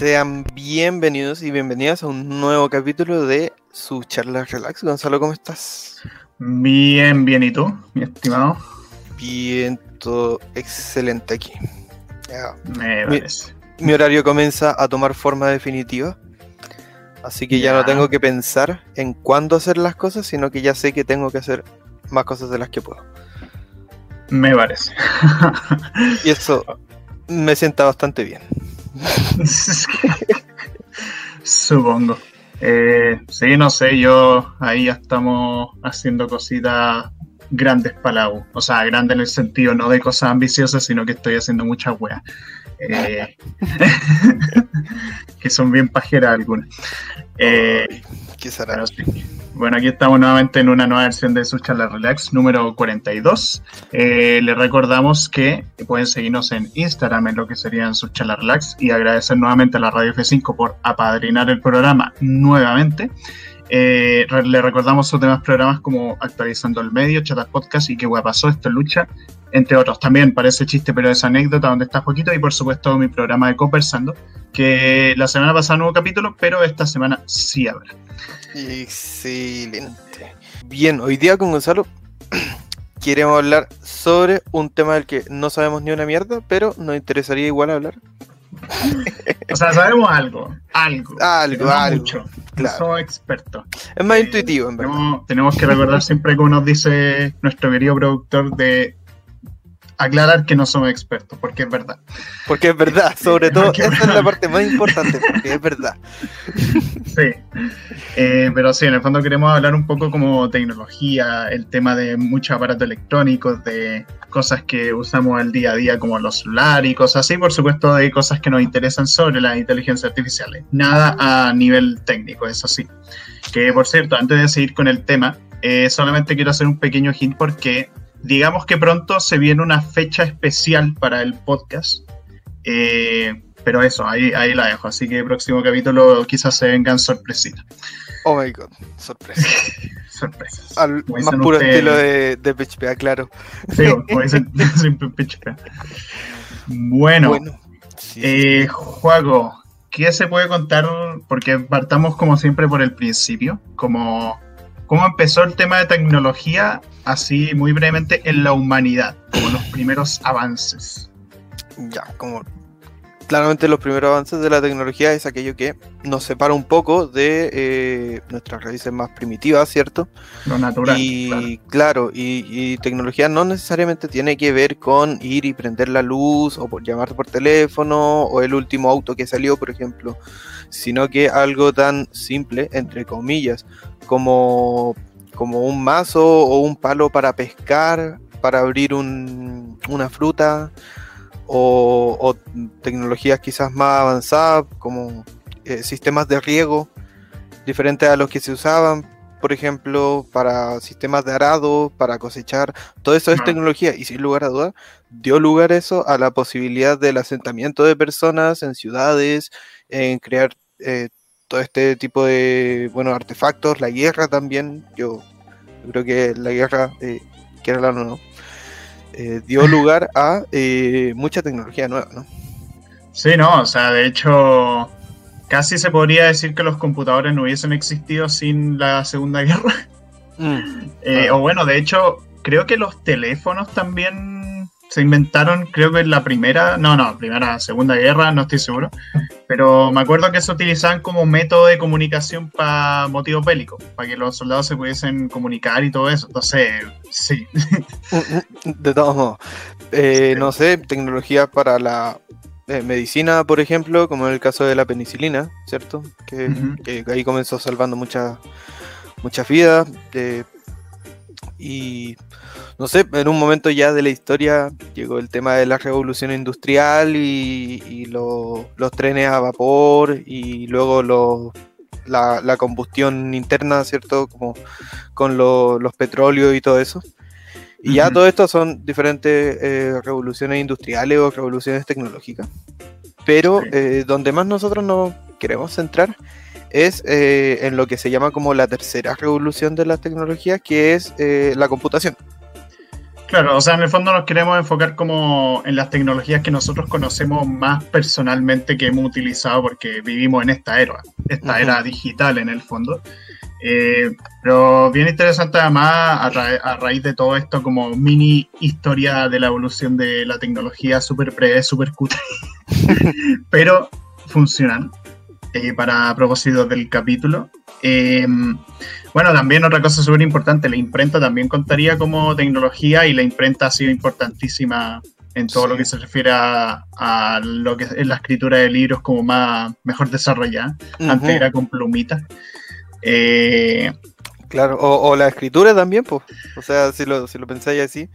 Sean bienvenidos y bienvenidas a un nuevo capítulo de su charla relax. Gonzalo, ¿cómo estás? Bien, bien, ¿y tú, mi estimado? Bien, todo excelente aquí. Me mi, mi, horario comienza a tomar forma definitiva. Así que ya no tengo que pensar en cuándo hacer las cosas, sino que ya sé que tengo que hacer más cosas de las que puedo. Me parece. y eso me sienta bastante bien. Supongo. Eh, sí, no sé, yo ahí ya estamos haciendo cositas grandes para la U. O sea, grandes en el sentido no de cosas ambiciosas, sino que estoy haciendo muchas weas. Eh, que son bien pajeras algunas. Eh, ¿Qué será? Bueno, aquí estamos nuevamente en una nueva versión de su relax número 42. Eh, les recordamos que pueden seguirnos en Instagram en lo que serían sus relax y agradecer nuevamente a la Radio F5 por apadrinar el programa nuevamente. Eh, le recordamos sus demás programas como Actualizando el Medio, Chatas Podcast y Qué Guay Pasó, Esto Lucha, entre otros. También parece chiste, pero es anécdota donde está poquito y por supuesto mi programa de Conversando, que la semana pasada no hubo capítulo, pero esta semana sí habrá. Excelente. Bien, hoy día con Gonzalo queremos hablar sobre un tema del que no sabemos ni una mierda, pero nos interesaría igual hablar. O sea, sabemos algo, algo. Algo, algo. Mucho. Claro. Somos expertos. Es más intuitivo, en verdad. Tenemos, tenemos que recordar siempre, como nos dice nuestro querido productor, de aclarar que no somos expertos, porque es verdad. Porque es verdad, sobre todo, esa es la parte más importante, porque es verdad. Sí, eh, pero sí, en el fondo queremos hablar un poco como tecnología, el tema de muchos aparatos electrónicos, de cosas que usamos al día a día como los celulares y cosas así, por supuesto de cosas que nos interesan sobre las inteligencias artificiales. Nada a nivel técnico, eso sí. Que por cierto, antes de seguir con el tema, eh, solamente quiero hacer un pequeño hint porque digamos que pronto se viene una fecha especial para el podcast. Eh, pero eso, ahí, ahí la dejo. Así que el próximo capítulo quizás se vengan sorpresitas. Oh my god, sorpresa. Sorpresas. Al más puro estilo de, de PHP, claro. Sí, como dicen siempre PHP. Bueno, bueno eh, Juago, ¿qué se puede contar? Porque partamos como siempre por el principio, como cómo empezó el tema de tecnología, así muy brevemente, en la humanidad, como los primeros avances. Ya, como claramente los primeros avances de la tecnología es aquello que nos separa un poco de eh, nuestras raíces más primitivas, ¿cierto? Lo natural. Y claro, y, tecnología no necesariamente tiene que ver con ir y prender la luz o por llamarte por teléfono o el último auto que salió, por ejemplo, sino que algo tan simple, entre comillas, como, como un mazo o un palo para pescar, para abrir una fruta, o, tecnologías quizás más avanzadas, como eh, sistemas de riego, diferentes a los que se usaban, por ejemplo, para sistemas de arado, para cosechar, todo eso es tecnología. Y sin lugar a dudas dio lugar eso a la posibilidad del asentamiento de personas en ciudades, en crear eh, todo este tipo de bueno, artefactos, la guerra también, yo, creo que la guerra, eh, que era la no, eh, dio lugar a eh, mucha tecnología nueva, ¿no? Sí, no, o sea, de hecho, casi se podría decir que los computadores no hubiesen existido sin la Segunda Guerra. Mm, o bueno, de hecho, creo que los teléfonos también se inventaron, creo que en la primera, no, no, primera, segunda guerra, no estoy seguro, pero me acuerdo que se utilizaban como método de comunicación para motivos bélicos, para que los soldados se pudiesen comunicar y todo eso. Entonces, sí. De todos modos, eh, no sé, tecnología para la eh, medicina, por ejemplo, como en el caso de la penicilina, ¿cierto? Que, ahí comenzó salvando muchas muchas vidas. Eh, y no sé, en un momento ya de la historia llegó el tema de la revolución industrial y, los trenes a vapor y luego la, combustión interna, ¿cierto? Como con los petróleos y todo eso. Y ya todo esto son diferentes eh, revoluciones industriales o revoluciones tecnológicas. Pero eh, donde más nosotros nos queremos centrar es eh, en lo que se llama como la tercera revolución de las tecnologías, que es la computación. Claro, o sea, en el fondo nos queremos enfocar como en las tecnologías que nosotros conocemos más personalmente que hemos utilizado porque vivimos en esta era, esta era digital en el fondo. Eh, pero bien interesante además a, raíz de todo esto como mini historia de la evolución de la tecnología súper breve, súper cutre, pero funcionan eh, para propósito del capítulo. Eh, bueno, también otra cosa súper importante, la imprenta también contaría como tecnología y la imprenta ha sido importantísima en todo lo que se refiere a, lo que es la escritura de libros como más mejor desarrollada. Antes era con plumitas. Eh, claro, o, la escritura también, pues. O sea, si lo, si lo pensáis así,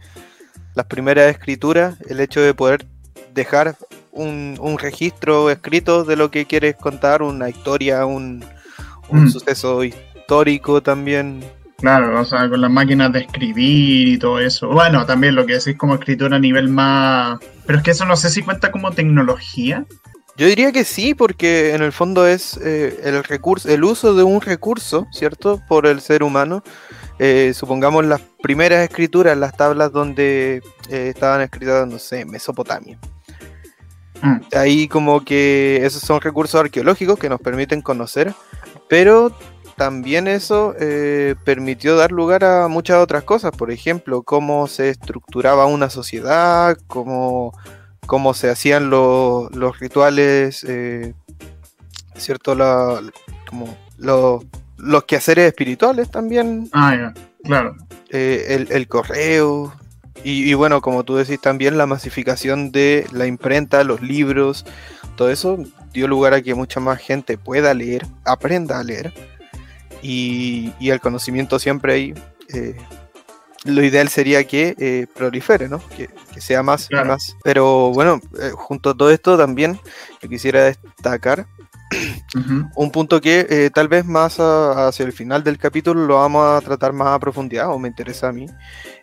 las primeras escrituras, el hecho de poder dejar un, registro escrito de lo que quieres contar, una historia, un, mm. suceso histórico también. Claro, o sea, con las máquinas de escribir y todo eso. Bueno, también lo que decís como escritura a nivel más... Pero es que eso no sé si cuenta como tecnología. Yo diría que sí, porque en el fondo es eh, el recurso, el uso de un recurso, ¿cierto? Por el ser humano. Eh, supongamos las primeras escrituras, las tablas donde eh, estaban escritas, no sé, Mesopotamia. Mm. Ahí como que esos son recursos arqueológicos que nos permiten conocer, pero también eso permitió dar lugar a muchas otras cosas, por ejemplo, cómo se estructuraba una sociedad, cómo cómo se hacían los rituales, eh, ¿cierto? La, como los quehaceres espirituales también. Ah, ya, claro. Eh, el, correo. Y, bueno, como tú decís también, la masificación de la imprenta, los libros, todo eso dio lugar a que mucha más gente pueda leer, aprenda a leer. Y, el conocimiento siempre ahí eh, lo ideal sería que eh, prolifere, ¿no? Que, sea más y más. Pero bueno, eh, junto a todo esto también yo quisiera destacar un punto que eh, tal vez más hacia el final del capítulo lo vamos a tratar más a profundidad, o me interesa a mí,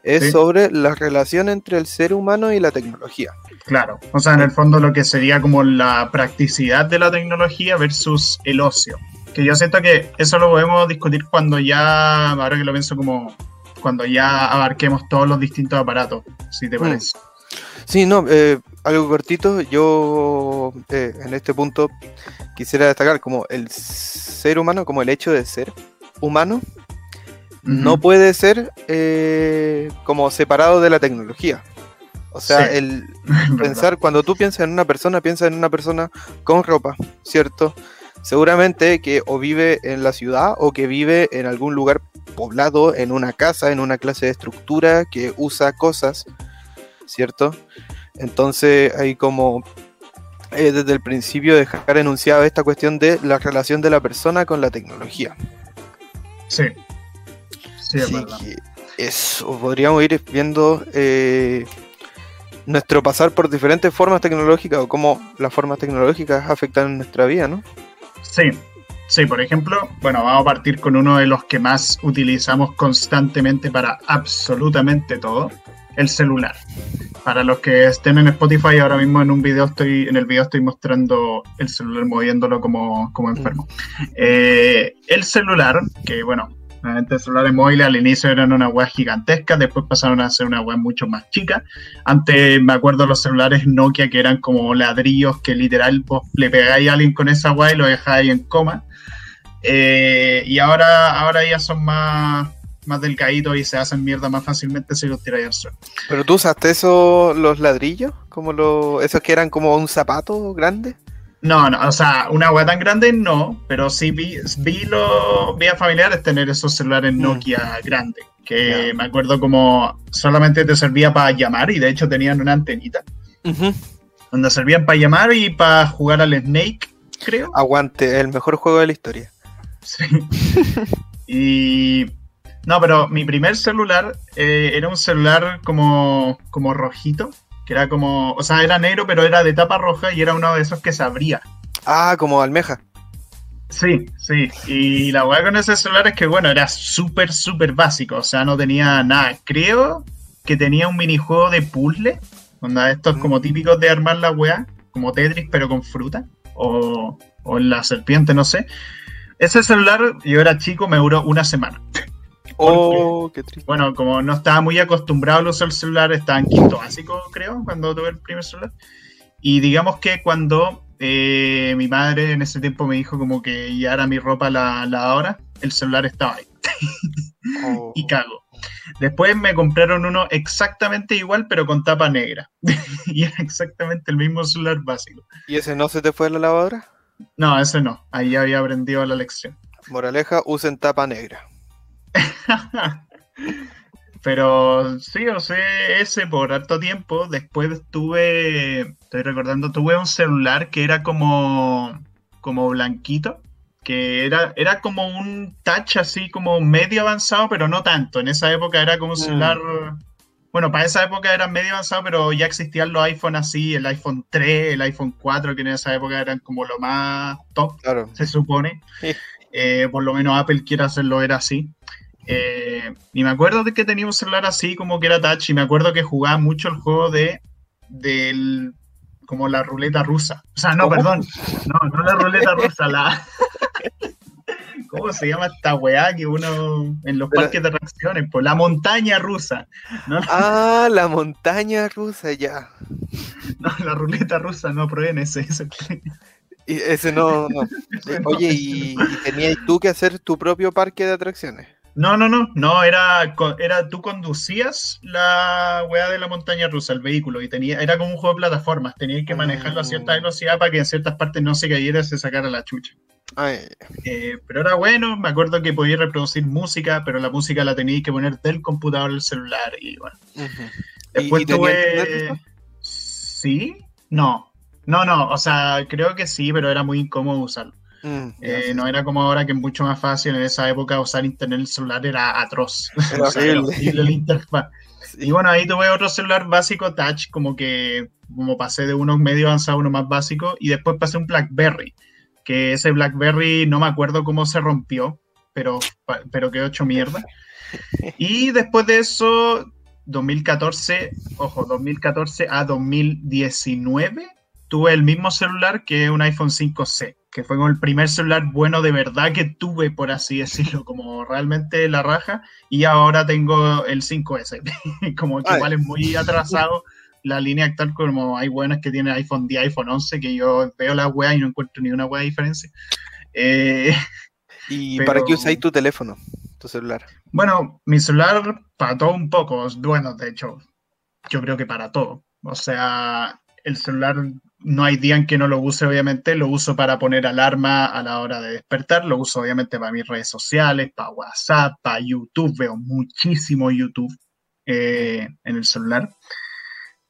es sobre la relación entre el ser humano y la tecnología. Claro, o sea, en el fondo lo que sería como la practicidad de la tecnología versus el ocio. Que yo siento que eso lo podemos discutir cuando ya, ahora que lo pienso como cuando ya abarquemos todos los distintos aparatos, si te mm. parece. Sí, no, eh, algo cortito, yo eh, en este punto quisiera destacar como el ser humano, como el hecho de ser humano, no puede ser eh, como separado de la tecnología. O sea, el pensar, cuando tú piensas en una persona, piensas en una persona con ropa, ¿cierto? Seguramente que o vive en la ciudad o que vive en algún lugar poblado en una casa, en una clase de estructura que usa cosas, ¿cierto? Entonces hay como eh, desde el principio dejar enunciado esta cuestión de la relación de la persona con la tecnología. Sí. Sí, es verdad. eso, podríamos ir viendo eh, nuestro pasar por diferentes formas tecnológicas o cómo las formas tecnológicas afectan nuestra vida, ¿no? Sí, Sí, por ejemplo, bueno, vamos a partir con uno de los que más utilizamos constantemente para absolutamente todo, el celular. Para los que estén en Spotify, ahora mismo en un video estoy, en el video estoy mostrando el celular moviéndolo como, como enfermo. Eh, el celular, que bueno, Realmente celulares móviles al inicio eran una web gigantesca, después pasaron a ser una web mucho más chica. Antes me acuerdo los celulares Nokia que eran como ladrillos que literal le pegáis a alguien con esa web y lo dejáis en coma. Eh, y ahora, ahora ya son más, más delgaditos y se hacen mierda más fácilmente si los tiráis al suelo. ¿Pero tú usaste esos, los ladrillos? como los, ¿Esos que eran como un zapato grande? No, no, o sea, una web tan grande no, pero sí vi, vi, lo, vi a familiares tener esos celulares mm. Nokia grandes, que me acuerdo como solamente te servía para llamar y de hecho tenían una antenita. Donde servían para llamar y para jugar al Snake, creo. Aguante, el mejor juego de la historia. Sí. y. No, pero mi primer celular eh, era un celular como, como rojito, que era como, o sea, era negro, pero era de tapa roja y era uno de esos que se abría. Ah, como almeja. Sí, sí. Y la weá con ese celular es que, bueno, era súper, súper básico. O sea, no tenía nada. Creo que tenía un minijuego de puzzle. Onda, estos como típicos de armar la weá, como Tetris, pero con fruta. O, o la serpiente, no sé. Ese celular, yo era chico, me duró una semana. Oh, qué triste. Bueno, como no estaba muy acostumbrado a usar el celular, estaba en quinto básico, creo, cuando tuve el primer celular. Y digamos que cuando eh, mi madre en ese tiempo me dijo como que ya era mi ropa la, la hora, el celular estaba ahí. y oh. cago. Después me compraron uno exactamente igual, pero con tapa negra. y era exactamente el mismo celular básico. ¿Y ese no se te fue la lavadora? No, ese no. Ahí había aprendido la lección. Moraleja, usen tapa negra. Pero sí, o sea, ese por harto tiempo. Después tuve, estoy recordando, tuve un celular que era como, como blanquito, que era, era como un touch así como medio avanzado, pero no tanto. En esa época era como un mm. celular... Bueno, para esa época era medio avanzado, pero ya existían los iPhone así, el iPhone 3, el iPhone 4, que en esa época eran como lo más top, se supone. Eh, por lo menos Apple quiere hacerlo, era así. Eh, y me acuerdo de que tenía un celular así como que era touch y me acuerdo que jugaba mucho el juego de del como la ruleta rusa. O sea, no, perdón. No, no la ruleta rusa, la ¿Cómo se llama esta weá que uno en los parques de atracciones? Pues la montaña rusa. Ah, la montaña rusa, ya. No, la ruleta rusa, no, prueben ese. ese. Y ese no, no. Oye, ¿y, ¿y tenías tú que hacer tu propio parque de atracciones? No, no, no, no, era, era tú conducías la weá de la montaña rusa, el vehículo, y tenía, era como un juego de plataformas, tenías que manejarlo a cierta mm. velocidad para que en ciertas partes no se cayera y se sacara la chucha. Eh, pero era bueno, me acuerdo que podía reproducir música, pero la música la tenías que poner del computador al celular, y bueno. Después tuve... ¿Sí? No, no, no, o sea, creo que sí, pero era muy incómodo usarlo. Mm, eh, no era como ahora que es mucho más fácil. En esa época usar internet en el celular era atroz. Y bueno, ahí tuve otro celular básico touch, como que como pasé de uno medio avanzado a uno más básico, y después pasé un BlackBerry, que ese BlackBerry no me acuerdo cómo se rompió, pero, pero quedó hecho mierda. Y después de eso, 2014, ojo, 2014 a 2019, tuve el mismo celular que un iPhone 5C que fue como el primer celular bueno de verdad que tuve, por así decirlo, como realmente la raja, y ahora tengo el 5S, como que igual es muy atrasado la línea actual, como hay buenas que tienen iPhone 10, iPhone 11, que yo veo la web y no encuentro ni una web diferencia. Eh, ¿Y para qué usáis tu teléfono, tu celular? Bueno, mi celular para todo un poco, bueno, de hecho, yo creo que para todo. O sea, el celular no hay día en que no lo use, obviamente. Lo uso para poner alarma a la hora de despertar. Lo uso, obviamente, para mis redes sociales, para WhatsApp, para YouTube. Veo muchísimo YouTube eh, en el celular.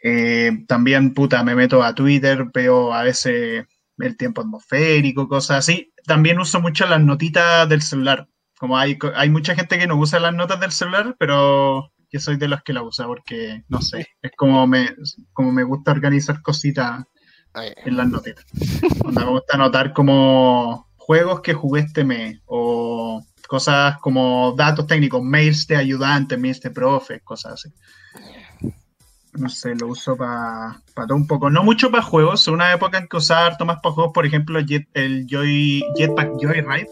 Eh, también, puta, me meto a Twitter, veo a veces el tiempo atmosférico, cosas así. También uso mucho las notitas del celular. Como hay, hay mucha gente que no usa las notas del celular, pero yo soy de los que la usa porque, no sé, es como me, como me gusta organizar cositas en las notitas. me gusta anotar como juegos que jugué este mes o cosas como datos técnicos, mails de ayudantes, mails de profes, cosas así. No sé, lo uso para todo un poco. No mucho para juegos. Una época en que usaba harto más para juegos, por ejemplo, el Joy, Jetpack Joyride.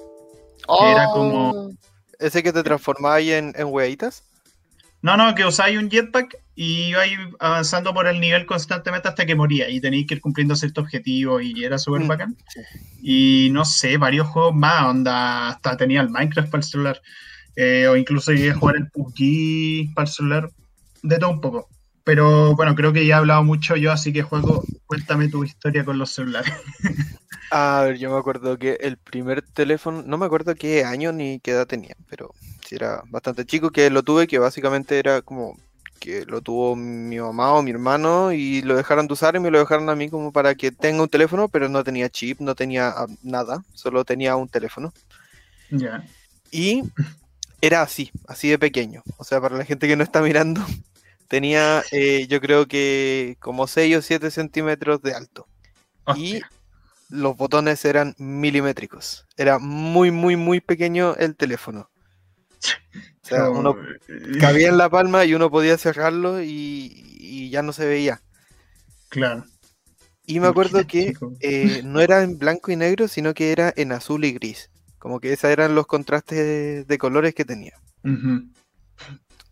Oh, era como. ¿Ese que te transformaba ahí en, en hueitas? No, no, que usáis un jetpack y ibais avanzando por el nivel constantemente hasta que moría y tenéis que ir cumpliendo cierto objetivo y era súper mm, bacán. Y no sé, varios juegos más, onda, hasta tenía el Minecraft para el celular, eh, o incluso llegué a jugar el PUBG para el celular, de todo un poco. Pero bueno, creo que ya he hablado mucho yo, así que juego, cuéntame tu historia con los celulares. A ver, yo me acuerdo que el primer teléfono, no me acuerdo qué año ni qué edad tenía, pero era bastante chico, que lo tuve, que básicamente era como que lo tuvo mi mamá o mi hermano y lo dejaron de usar y me lo dejaron a mí como para que tenga un teléfono, pero no tenía chip, no tenía ah, nada, solo tenía un teléfono. Y era así, así de pequeño. O sea, para la gente que no está mirando, tenía eh, yo creo que como 6 o 7 centímetros de alto. Y los botones eran milimétricos. Era muy, muy, muy pequeño el teléfono. O sea, uno cabía en la palma y uno podía cerrarlo y, ya no se veía. Claro. Y me acuerdo que eh, no era en blanco y negro, sino que era en azul y gris. Como que esos eran los contrastes de, colores que tenía.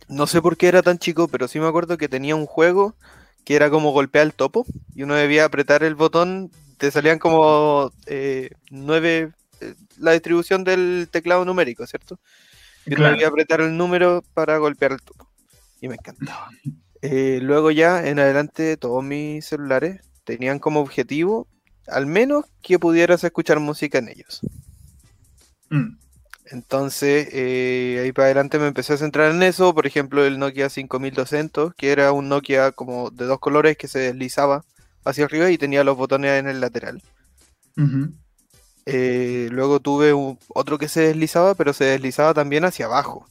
No sé por qué era tan chico, pero sí me acuerdo que tenía un juego que era como golpear el topo y uno debía apretar el botón, te salían como eh, nueve, eh, la distribución del teclado numérico, ¿cierto? Y uno debía apretar el número para golpear el topo. Y me encantaba. Eh, luego ya en adelante todos mis celulares tenían como objetivo al menos que pudieras escuchar música en ellos. Mm. Entonces, eh, ahí para adelante me empecé a centrar en eso. Por ejemplo, el Nokia 5200, que era un Nokia como de dos colores que se deslizaba hacia arriba y tenía los botones en el lateral. Eh, luego tuve otro que se deslizaba, pero se deslizaba también hacia abajo.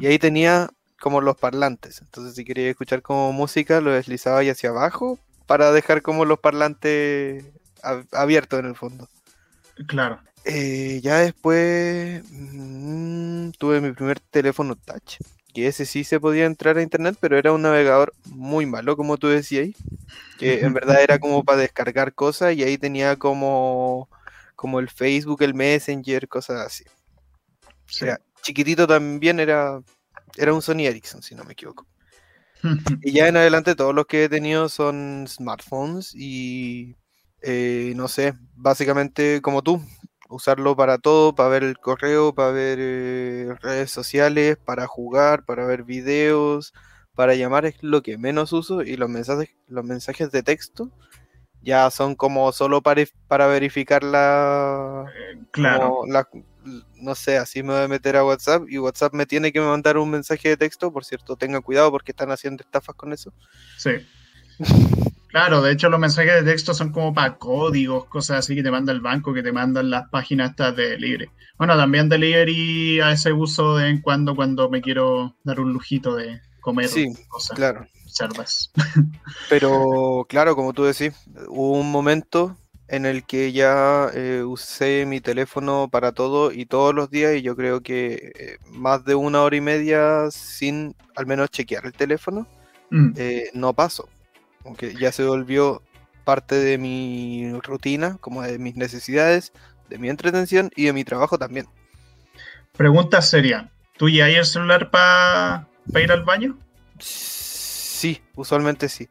Y ahí tenía como los parlantes. Entonces, si quería escuchar como música, lo deslizaba ahí hacia abajo para dejar como los parlantes abiertos en el fondo. Claro. Eh, ya después mm, tuve mi primer teléfono touch. Que ese sí se podía entrar a internet, pero era un navegador muy malo, como tú decías. Que en verdad era como para descargar cosas y ahí tenía como, como el Facebook, el Messenger, cosas así. O sea, chiquitito también era, era un Sony Ericsson, si no me equivoco. y ya en adelante todos los que he tenido son smartphones y eh, no sé, básicamente como tú, usarlo para todo, para ver el correo, para ver eh, redes sociales, para jugar, para ver videos, para llamar es lo que menos uso y los mensajes, los mensajes de texto ya son como solo para, para verificar la, eh, claro. no sé, así me voy a meter a WhatsApp y WhatsApp me tiene que mandar un mensaje de texto, por cierto, tenga cuidado porque están haciendo estafas con eso. Sí. Claro, de hecho los mensajes de texto son como para códigos, cosas así que te manda el banco, que te mandan las páginas estas de delivery. Bueno, también delivery a ese uso de en cuando cuando me quiero dar un lujito de comer sí, cosas. Claro. Charlas. Pero claro, como tú decís, hubo un momento en el que ya eh, usé mi teléfono para todo y todos los días y yo creo que eh, más de una hora y media sin al menos chequear el teléfono mm. eh, no paso aunque ya se volvió parte de mi rutina, como de mis necesidades, de mi entretención y de mi trabajo también. Pregunta seria, ¿tú ya hay el celular para ir al baño? Sí, usualmente sí.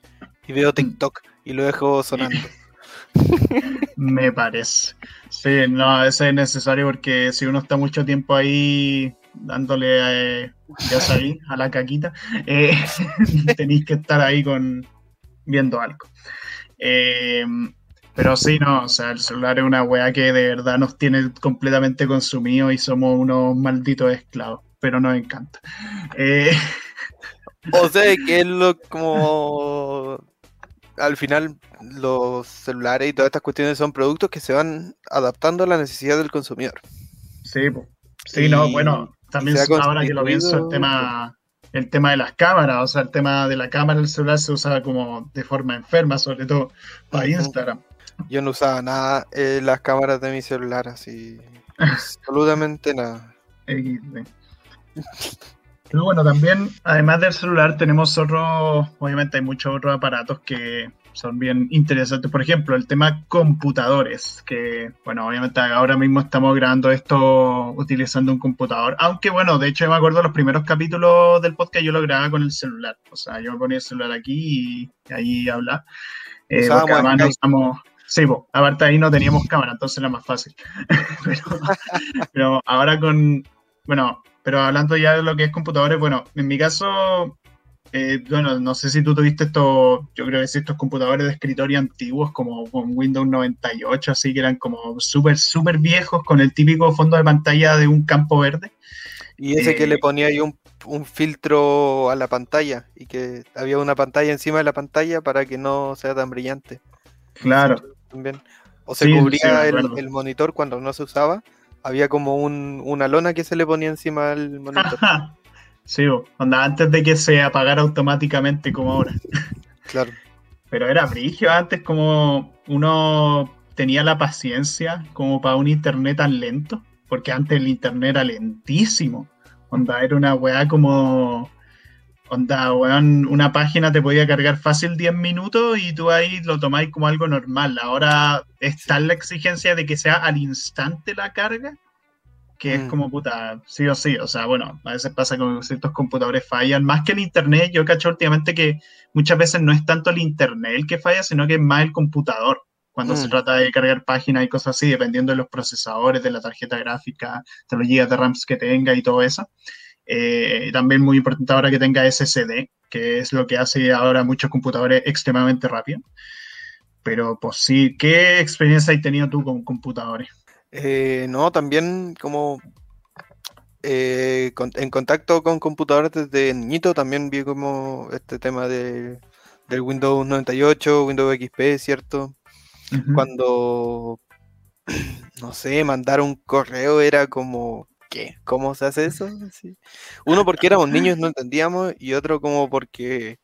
Y veo TikTok y lo dejo sonando. Me parece. Sí, no, ese es necesario porque si uno está mucho tiempo ahí dándole, eh, ya sabí, a la caquita, eh, tenéis que estar ahí con, viendo algo. Eh, pero sí, no, o sea, el celular es una weá que de verdad nos tiene completamente consumidos y somos unos malditos esclavos, pero nos encanta. O sea, que es lo como al final los celulares y todas estas cuestiones son productos que se van adaptando a la necesidad del consumidor. Sí, sí, no, bueno, también ahora que lo pienso, el tema el tema de las cámaras, o sea, el tema de la cámara del celular se usaba como de forma enferma, sobre todo para Instagram. Yo no usaba nada eh, las cámaras de mi celular, así, absolutamente nada. Pero bueno, también, además del celular, tenemos otros, obviamente hay muchos otros aparatos que son bien interesantes. Por ejemplo, el tema computadores, que, bueno, obviamente ahora mismo estamos grabando esto utilizando un computador. Aunque, bueno, de hecho, yo me acuerdo los primeros capítulos del podcast yo lo grababa con el celular. O sea, yo me ponía el celular aquí y ahí hablaba. Eh, porque además no usamos... Sí, aparte ahí no teníamos cámara, entonces era más fácil. pero ahora con, bueno, pero hablando ya de lo que es computadores, bueno, en mi caso eh, bueno, no sé si tú tuviste estos, yo creo que sí, estos computadores de escritorio antiguos como con Windows 98, así que eran como súper, súper viejos con el típico fondo de pantalla de un campo verde. Y ese que le eh, ponía ahí un, filtro a la pantalla y que había una pantalla encima de la pantalla para que no sea tan brillante. Claro. También. O se cubría el, monitor cuando no se usaba. Había como una lona que se le ponía encima del monitor. Sí, onda, antes de que se apagara automáticamente como ahora. Claro. Pero era brigio antes como uno tenía la paciencia como para un internet tan lento, porque antes el internet era lentísimo. Onda, era una weá como... Onda, weón, una página te podía cargar fácil 10 minutos y tú ahí lo tomáis como algo normal. Ahora está la exigencia de que sea al instante la carga que es mm. como puta, sí o sí. O sea, bueno, a veces pasa que ciertos computadores fallan. Más que el internet, yo cacho últimamente que muchas veces no es tanto el internet el que falla, sino que es más el computador. Cuando se mm. trata de cargar páginas y cosas así, dependiendo de los procesadores, de la tarjeta gráfica, de los gigas de RAM que tenga y todo eso. Eh, también muy importante ahora que tenga SSD, que es lo que hace ahora muchos computadores extremadamente rápido. Pero pues sí, ¿qué experiencia has tenido tú con computadores? Eh, no, también como eh, en contacto con computadores desde niñito, también vi como este tema de, del Windows 98, Windows XP, ¿cierto? Cuando, no sé, mandar un correo era como, ¿qué? ¿Cómo se hace eso? Uno porque éramos niños, no entendíamos, y otro como porque,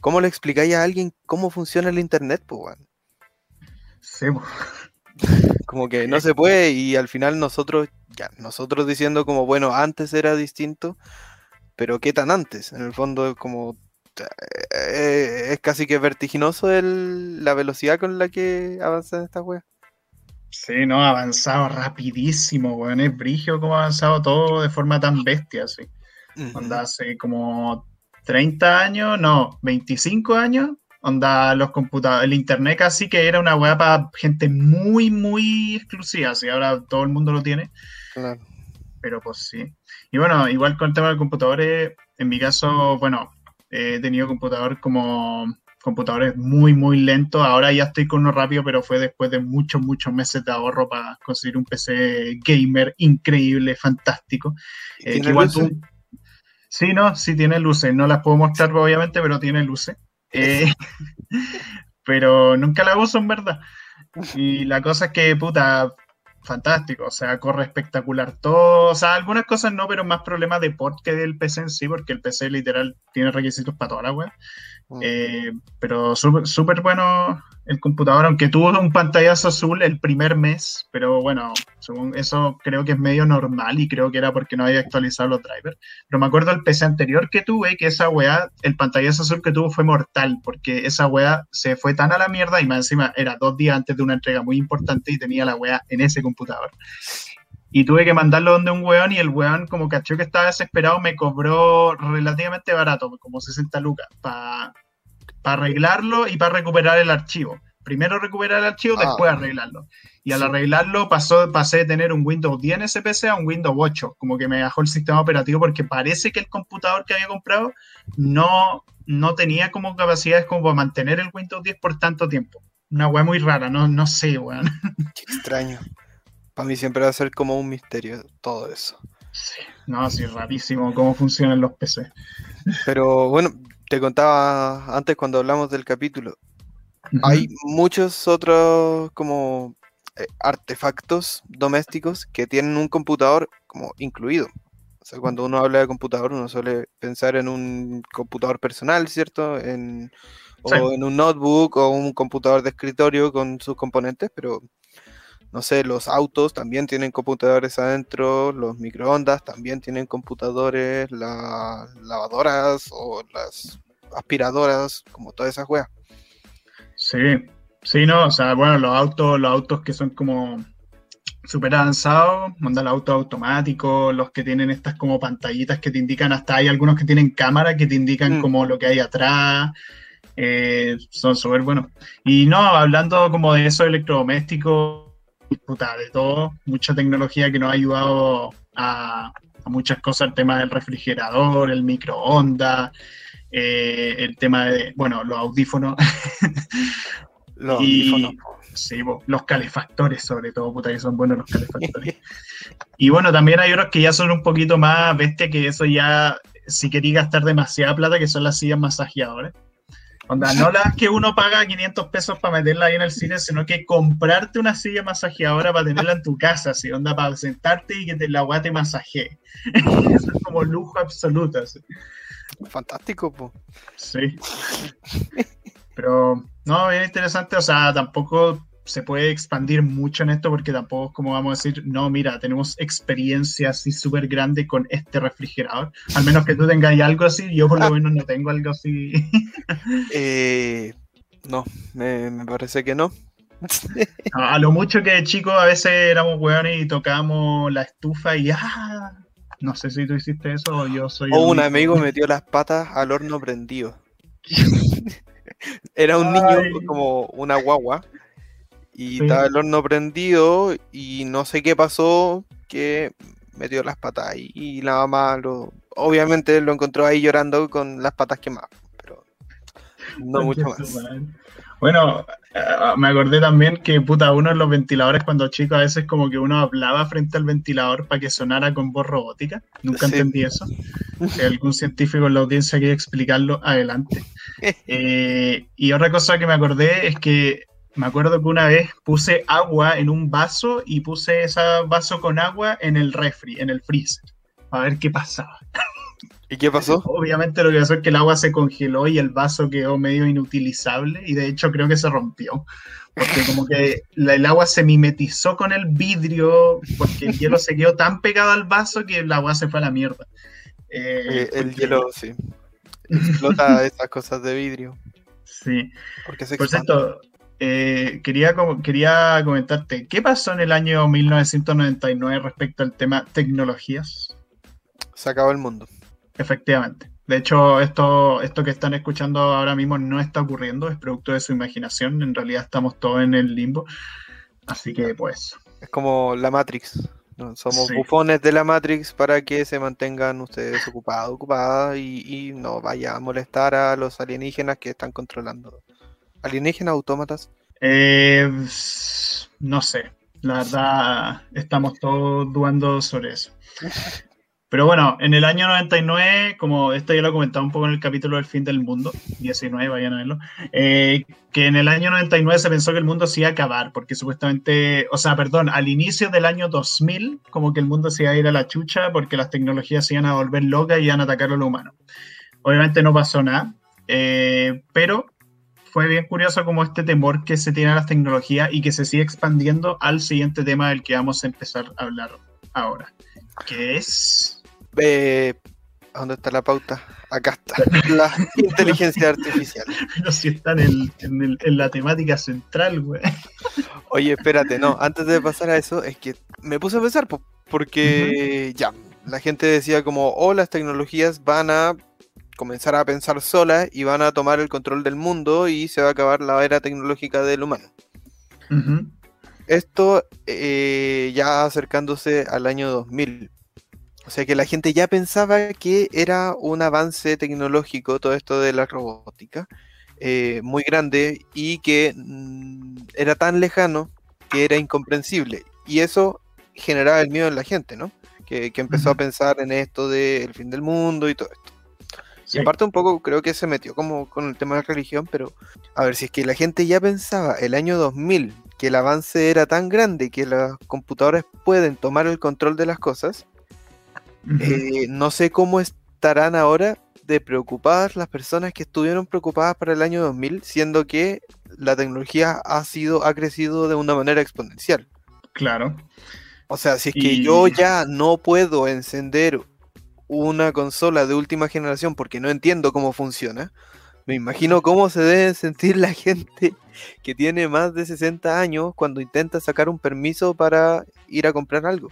¿cómo le explicáis a alguien cómo funciona el Internet? Pues, Sí, como que no se puede y al final nosotros, ya, nosotros diciendo como, bueno, antes era distinto, pero ¿qué tan antes? En el fondo como eh, es casi que vertiginoso el, la velocidad con la que avanza esta wea. Sí, no, ha avanzado rapidísimo, weón. Es brigio como ha avanzado todo de forma tan bestia, así. hace como 30 años, no, 25 años, Onda, los computadores, el internet casi que era una weá para gente muy, muy exclusiva, así ahora todo el mundo lo tiene. Claro. Pero pues sí. Y bueno, igual con el tema de computadores, en mi caso, bueno, he tenido computador como computadores muy, muy lentos. Ahora ya estoy con uno rápido, pero fue después de muchos, muchos meses de ahorro para conseguir un PC gamer increíble, fantástico. Eh, igual tú... Sí, no, sí tiene luces. No las puedo mostrar, obviamente, pero tiene luces. Eh, pero nunca la uso en verdad. Y la cosa es que, puta, fantástico, o sea, corre espectacular todo, o sea, algunas cosas no, pero más problemas de port que del PC en sí, porque el PC literal tiene requisitos para toda la web. Mm. Eh, pero súper bueno el computador, aunque tuvo un pantallazo azul el primer mes, pero bueno, según eso creo que es medio normal y creo que era porque no había actualizado los drivers. Pero me acuerdo el PC anterior que tuve, que esa weá, el pantallazo azul que tuvo fue mortal, porque esa weá se fue tan a la mierda y más encima era dos días antes de una entrega muy importante y tenía la weá en ese computador. Y tuve que mandarlo donde un weón y el weón, como cachó que estaba desesperado, me cobró relativamente barato, como 60 lucas, para arreglarlo y para recuperar el archivo. Primero recuperar el archivo, ah. después arreglarlo. Y al arreglarlo pasó, pasé de tener un Windows 10 en ese PC a un Windows 8, como que me bajó el sistema operativo porque parece que el computador que había comprado no, no tenía como capacidades como para mantener el Windows 10 por tanto tiempo. Una weá muy rara, no, no sé, weón. Qué extraño. Para mí siempre va a ser como un misterio todo eso. Sí, no, sí, rarísimo cómo funcionan los PC. Pero bueno, te contaba antes cuando hablamos del capítulo. Hay muchos otros como eh, artefactos domésticos que tienen un computador como incluido. O sea, cuando uno habla de computador, uno suele pensar en un computador personal, ¿cierto? En, o en un notebook o un computador de escritorio con sus componentes, pero no sé, los autos también tienen computadores adentro, los microondas también tienen computadores, las lavadoras o las aspiradoras, como todas esas weas. Sí, sí, no, o sea, bueno, los autos, los autos que son como súper avanzados, manda el auto automático, los que tienen estas como pantallitas que te indican, hasta hay algunos que tienen cámara que te indican mm. como lo que hay atrás, eh, son súper buenos. Y no, hablando como de eso electrodomésticos, de todo, mucha tecnología que nos ha ayudado a, muchas cosas, el tema del refrigerador, el microondas, eh, el tema de, bueno, los audífonos. los audífonos. Sí, los calefactores sobre todo, puta que son buenos los calefactores. y bueno, también hay otros que ya son un poquito más bestia que eso ya, si quería gastar demasiada plata, que son las sillas masajeadoras. Onda, no las que uno paga 500 pesos para meterla ahí en el cine, sino que comprarte una silla masajeadora para tenerla en tu casa, así, onda, para sentarte y que te, la agua te masajee. Eso es como lujo absoluto. Así. Fantástico, po. Sí. Pero, no, bien interesante, o sea, tampoco se puede expandir mucho en esto porque tampoco es como vamos a decir, no, mira, tenemos experiencia así súper grande con este refrigerador. Al menos que tú tengas algo así, yo por lo ah. menos no tengo algo así. Eh, no, me, parece que no. A lo mucho que de chicos a veces éramos weones y tocábamos la estufa y ¡ah! No sé si tú hiciste eso o yo soy. O un amigo metió las patas al horno prendido. Era un niño como una guagua y estaba el horno prendido y no sé qué pasó que metió las patas ahí y la mamá lo obviamente lo encontró ahí llorando con las patas quemadas, pero no mucho más. Bueno, eh, me acordé también que, puta, uno de los ventiladores cuando chico a veces como que uno hablaba frente al ventilador para que sonara con voz robótica. Nunca entendí eso. Si algún científico en la audiencia quiere explicarlo, adelante. Eh, y otra cosa que me acordé es que me acuerdo que una vez puse agua en un vaso y puse ese vaso con agua en el refri, en el freezer, para ver qué pasaba. ¿Y qué pasó? Obviamente lo que pasó es que el agua se congeló y el vaso quedó medio inutilizable y de hecho creo que se rompió. Porque como que el agua se mimetizó con el vidrio porque el hielo se quedó tan pegado al vaso que el agua se fue a la mierda. Eh, el hielo, sí. Explota esas cosas de vidrio. Sí. Porque se Por cierto, eh, quería, quería comentarte, ¿qué pasó en el año 1999 respecto al tema tecnologías? Se acabó el mundo. Efectivamente. De hecho, esto, esto que están escuchando ahora mismo no está ocurriendo, es producto de su imaginación. En realidad estamos todos en el limbo. Así que pues. Es como la Matrix. Somos bufones de la Matrix para que se mantengan ustedes ocupados, ocupadas y, no vaya a molestar a los alienígenas que están controlando. ¿Alienígenas autómatas? Eh, no sé. La verdad, estamos todos dudando sobre eso. Pero bueno, en el año 99, como esto ya lo he comentado un poco en el capítulo del fin del mundo, 19, vayan a verlo, eh, que en el año 99 se pensó que el mundo se iba a acabar, porque supuestamente, o sea, perdón, al inicio del año 2000, como que el mundo se iba a ir a la chucha porque las tecnologías se iban a volver locas y iban a atacar a lo humano. Obviamente no pasó nada, eh, pero fue bien curioso como este temor que se tiene a las tecnologías y que se sigue expandiendo al siguiente tema del que vamos a empezar a hablar ahora, que es eh, ¿Dónde está la pauta? Acá está, la inteligencia artificial. Pero si está en, la temática central, güey. Oye, espérate, no, antes de pasar a eso, es que me puse a pensar, porque ya, la gente decía como, oh, las tecnologías van a comenzar a pensar solas y van a tomar el control del mundo y se va a acabar la era tecnológica del humano. Esto eh, ya acercándose al año 2000. O sea que la gente ya pensaba que era un avance tecnológico todo esto de la robótica, eh, muy grande y que mm, era tan lejano que era incomprensible. Y eso generaba el miedo en la gente, ¿no? Que, empezó a pensar en esto del fin del mundo y todo esto. Y aparte un poco creo que se metió como con el tema de la religión, pero a ver, si es que la gente ya pensaba el año 2000 que el avance era tan grande que las computadoras pueden tomar el control de las cosas, eh, no sé cómo estarán ahora de preocupadas las personas que estuvieron preocupadas para el año 2000, siendo que la tecnología ha sido ha crecido de una manera exponencial. Claro. O sea, si es que yo ya no puedo encender una consola de última generación porque no entiendo cómo funciona, me imagino cómo se debe sentir la gente que tiene más de 60 años cuando intenta sacar un permiso para ir a comprar algo.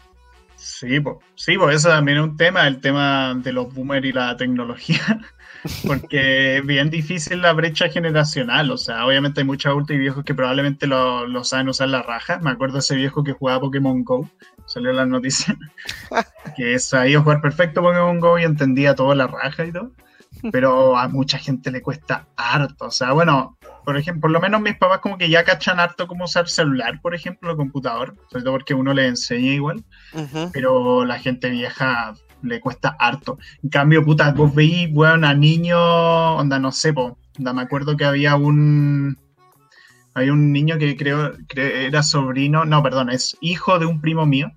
Sí, pues, sí, eso también es un tema, el tema de los boomers y la tecnología, porque es bien difícil la brecha generacional, o sea, obviamente hay muchos adultos y viejos que probablemente lo, saben usar la raja, me acuerdo ese viejo que jugaba Pokémon Go, salió en las noticias, que sabía jugar perfecto Pokémon Go y entendía toda la raja y todo, pero a mucha gente le cuesta harto, o sea, bueno, por ejemplo, por lo menos mis papás como que ya cachan harto cómo usar celular, por ejemplo, el computador, sobre todo porque uno le enseña igual, pero la gente vieja le cuesta harto. En cambio, puta, vos veis, bueno, a niños, onda, no sé, po, onda, me acuerdo que había un, había un niño que creo, que era sobrino, no, perdón, es hijo de un primo mío,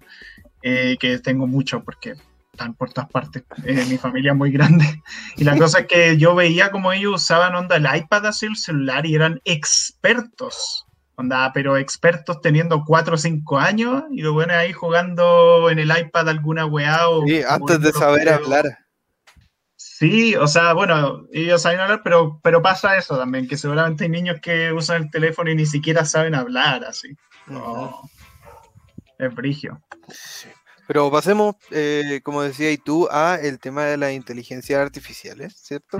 eh, que tengo mucho porque están por todas partes. Eh, mi familia es muy grande. Y la cosa es que yo veía como ellos usaban onda el iPad así el celular y eran expertos. Onda, pero expertos teniendo 4 o 5 años y lo bueno ahí jugando en el iPad alguna weá o. Sí, antes de saber hablar. Sí, o sea, bueno, ellos saben hablar, pero, pero pasa eso también, que seguramente hay niños que usan el teléfono y ni siquiera saben hablar, así. Es brigio. Pero pasemos, eh, como decía y tú, a el tema de las inteligencias artificiales, ¿cierto?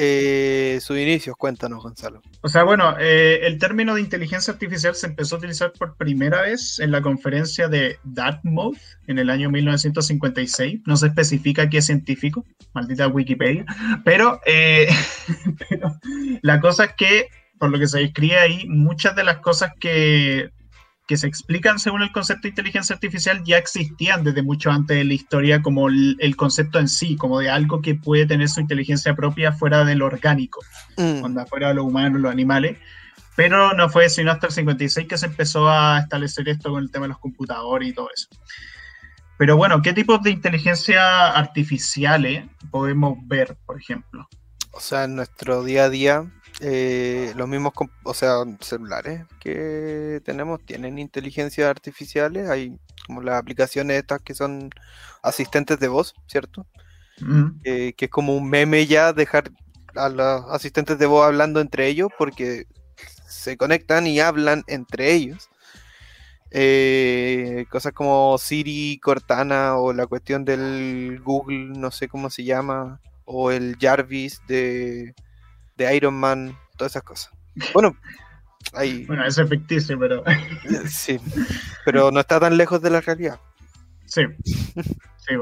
Eh, sus inicios, cuéntanos, Gonzalo. O sea, bueno, eh, el término de inteligencia artificial se empezó a utilizar por primera vez en la conferencia de Dartmouth en el año 1956. No se especifica qué científico, maldita Wikipedia, pero, pero la cosa es que, por lo que se describe ahí, muchas de las cosas que que se explican según el concepto de inteligencia artificial ya existían desde mucho antes de la historia como el, concepto en sí, como de algo que puede tener su inteligencia propia fuera de lo orgánico, mm. fuera de lo humano, los animales. Pero no fue sino hasta el 56 que se empezó a establecer esto con el tema de los computadores y todo eso. Pero bueno, ¿qué tipos de inteligencia artificiales podemos ver, por ejemplo? O sea, en nuestro día a día eh, los mismos, o sea, celulares que tenemos tienen inteligencias artificiales. Hay como las aplicaciones estas que son asistentes de voz, ¿cierto? que es como un meme ya dejar a los asistentes de voz hablando entre ellos porque se conectan y hablan entre ellos. Eh, cosas como Siri, Cortana o la cuestión del Google, no sé cómo se llama, o el Jarvis de de Iron Man, todas esas cosas. Bueno, hay... Bueno, eso es ficticio, pero... sí, pero no está tan lejos de la realidad. Sí, sí,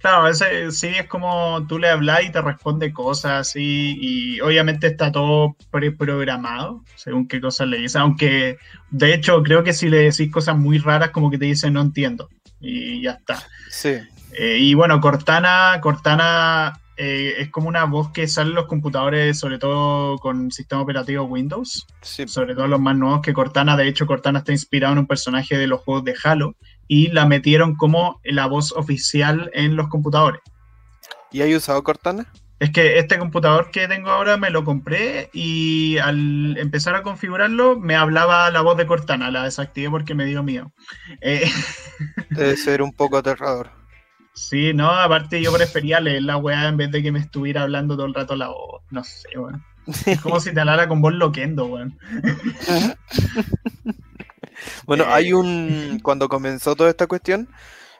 Claro, ese, sí es como tú le hablas y te responde cosas y, y obviamente está todo preprogramado según qué cosas le dices, aunque de hecho creo que si le decís cosas muy raras como que te dicen no entiendo y ya está. Sí. Eh, y bueno, Cortana, Cortana eh, es como una voz que sale en los computadores, sobre todo con sistema operativo Windows. Sobre todo los más nuevos que Cortana. De hecho, Cortana está inspirado en un personaje de los juegos de Halo y la metieron como la voz oficial en los computadores. ¿Y hay usado Cortana? Es que este computador que tengo ahora me lo compré y al empezar a configurarlo me hablaba la voz de Cortana. La desactivé porque me dio miedo. Eh, Debe ser un poco aterrador. Sí, no, aparte yo prefería leer la weá en vez de que me estuviera hablando todo el rato la voz. No sé, weón. Es como si te hablara con voz loquendo, weón. bueno, hay un. Cuando comenzó toda esta cuestión,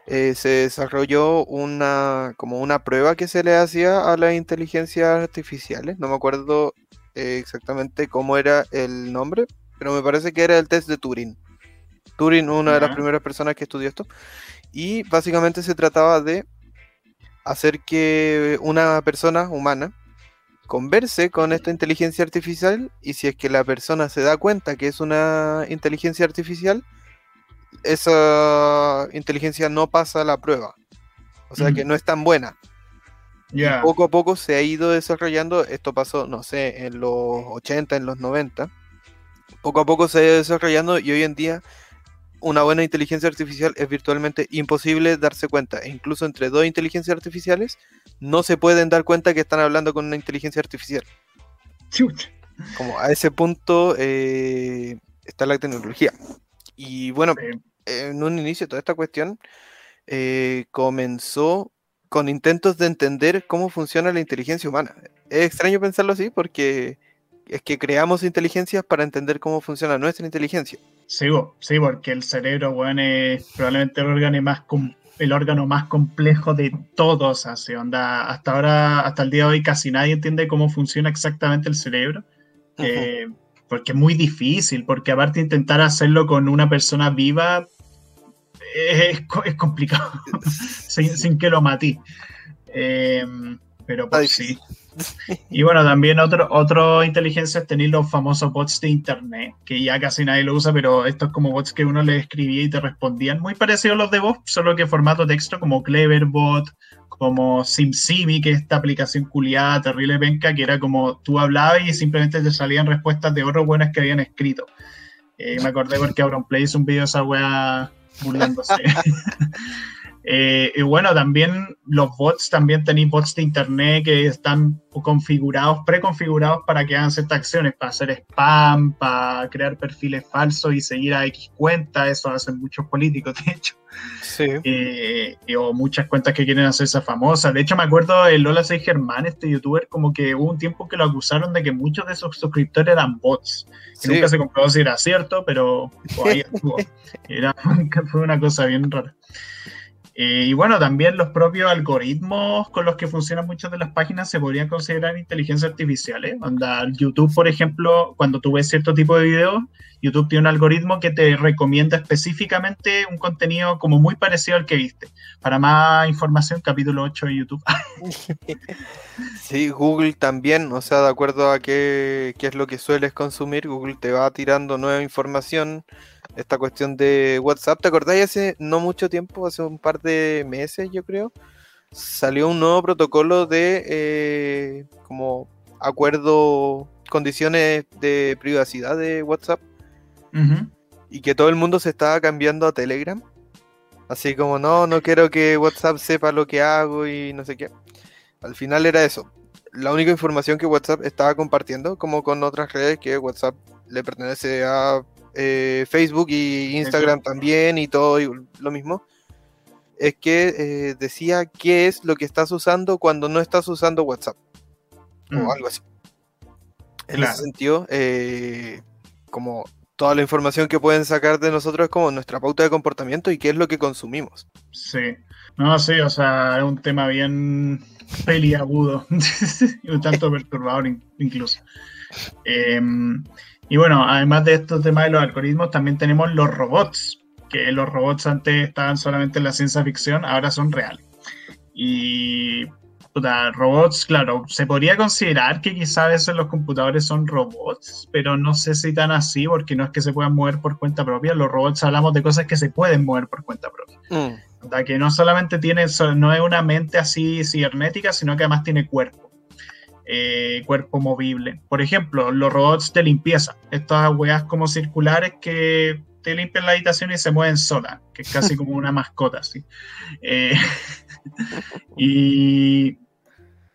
eh, se desarrolló una como una prueba que se le hacía a las inteligencias artificiales. No me acuerdo eh, exactamente cómo era el nombre, pero me parece que era el test de Turing. Turing, una de las primeras personas que estudió esto. Y básicamente se trataba de hacer que una persona humana converse con esta inteligencia artificial y si es que la persona se da cuenta que es una inteligencia artificial, esa inteligencia no pasa la prueba. O sea que no es tan buena. Y poco a poco se ha ido desarrollando, esto pasó, no sé, en los 80, en los 90. Poco a poco se ha ido desarrollando y hoy en día una buena inteligencia artificial es virtualmente imposible darse cuenta. E incluso entre dos inteligencias artificiales no se pueden dar cuenta que están hablando con una inteligencia artificial. Como a ese punto eh, está la tecnología. Y bueno, en un inicio toda esta cuestión eh, comenzó con intentos de entender cómo funciona la inteligencia humana. Es extraño pensarlo así porque es que creamos inteligencias para entender cómo funciona nuestra inteligencia. Sí, sí, porque el cerebro, bueno, es probablemente el órgano más el órgano más complejo de todos, así onda. Hasta ahora, hasta el día de hoy, casi nadie entiende cómo funciona exactamente el cerebro. Eh, porque es muy difícil, porque aparte intentar hacerlo con una persona viva es, complicado, sin, que lo matí. Eh, pero pues sí. Y bueno, también otro, otro inteligencia es tener los famosos bots de internet, que ya casi nadie lo usa, pero estos como bots que uno le escribía y te respondían, muy parecidos a los de voz, solo que formato texto como Cleverbot, como SimSimi, que es esta aplicación culiada, terrible penca, que era como tú hablabas y simplemente te salían respuestas de otros buenas que habían escrito. Eh, me acordé porque Auronplay hizo un video de esa wea burlándose. Eh, y bueno, también los bots, también tenéis bots de internet que están configurados, preconfigurados para que hagan ciertas acciones, para hacer spam, para crear perfiles falsos y seguir a X cuenta, eso hacen muchos políticos, de hecho. Sí. Eh, o muchas cuentas que quieren hacerse famosas. De hecho, me acuerdo de Lola 6 Germán, este youtuber, como que hubo un tiempo que lo acusaron de que muchos de sus suscriptores eran bots. nunca se comprobó si era cierto, pero ahí estuvo. Era, fue una cosa bien rara. Eh, y bueno, también los propios algoritmos con los que funcionan muchas de las páginas se podrían considerar inteligencia artificiales. ¿eh? YouTube, por ejemplo, cuando tú ves cierto tipo de videos, YouTube tiene un algoritmo que te recomienda específicamente un contenido como muy parecido al que viste. Para más información, capítulo 8 de YouTube. sí, Google también, o sea, de acuerdo a qué, qué es lo que sueles consumir, Google te va tirando nueva información esta cuestión de WhatsApp. ¿Te acordáis hace no mucho tiempo, hace un par de meses yo creo? Salió un nuevo protocolo de eh, como acuerdo, condiciones de privacidad de WhatsApp. Y que todo el mundo se estaba cambiando a Telegram. Así como, no, no quiero que WhatsApp sepa lo que hago y no sé qué. Al final era eso. La única información que WhatsApp estaba compartiendo, como con otras redes, que WhatsApp le pertenece a eh, Facebook y Instagram también y todo lo mismo, es que eh, decía qué es lo que estás usando cuando no estás usando WhatsApp o mm. algo así. En ese sentido, eh, como toda la información que pueden sacar de nosotros es como nuestra pauta de comportamiento y qué es lo que consumimos. Sí, no, sí, o sea, es un tema bien peliagudo y un tanto perturbador incluso. Em, y bueno, además de estos temas de los algoritmos, también tenemos los robots, que los robots antes estaban solamente en la ciencia ficción, ahora son reales. Y puta, robots, claro, se podría considerar que quizás a veces los computadores son robots, pero no sé si tan así, porque no es que se puedan mover por cuenta propia. Los robots hablamos de cosas que se pueden mover por cuenta propia. Mm. que no solamente tiene, no es una mente así cibernética, sino que además tiene cuerpo. Eh, cuerpo movible. Por ejemplo, los robots de limpieza, estas weas como circulares que te limpian la habitación y se mueven solas, que es casi como una mascota, así. Eh, y,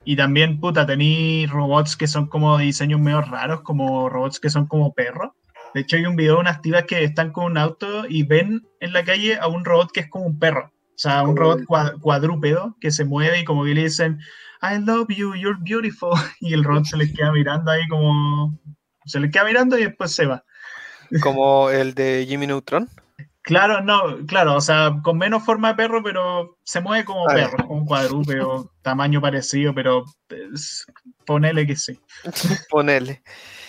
y también, puta, tenéis robots que son como de diseños medio raros, como robots que son como perros. De hecho, hay un video de unas tibas que están con un auto y ven en la calle a un robot que es como un perro. O sea, un robot cuadrúpedo que se mueve y como que le dicen, I love you, you're beautiful. Y el robot se les queda mirando ahí como. Se les queda mirando y después se va. Como el de Jimmy Neutron. Claro, no, claro, o sea, con menos forma de perro, pero se mueve como perro, como un cuadrúpedo, tamaño parecido, pero ponele que sí. ponele.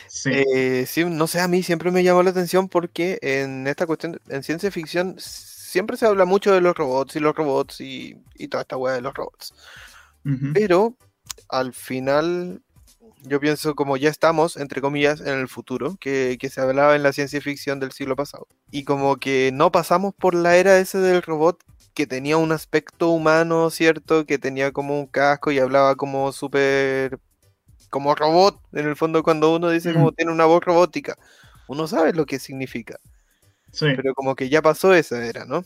Sí. Eh, sí, no sé, a mí siempre me llamó la atención porque en esta cuestión, en ciencia ficción, siempre se habla mucho de los robots y los robots y, y toda esta weá de los robots. Pero al final yo pienso como ya estamos, entre comillas, en el futuro, que, se hablaba en la ciencia ficción del siglo pasado. Y como que no pasamos por la era ese del robot que tenía un aspecto humano, ¿cierto? Que tenía como un casco y hablaba como súper... como robot, en el fondo cuando uno dice como tiene una voz robótica, uno sabe lo que significa. Sí. Pero como que ya pasó esa era, ¿no?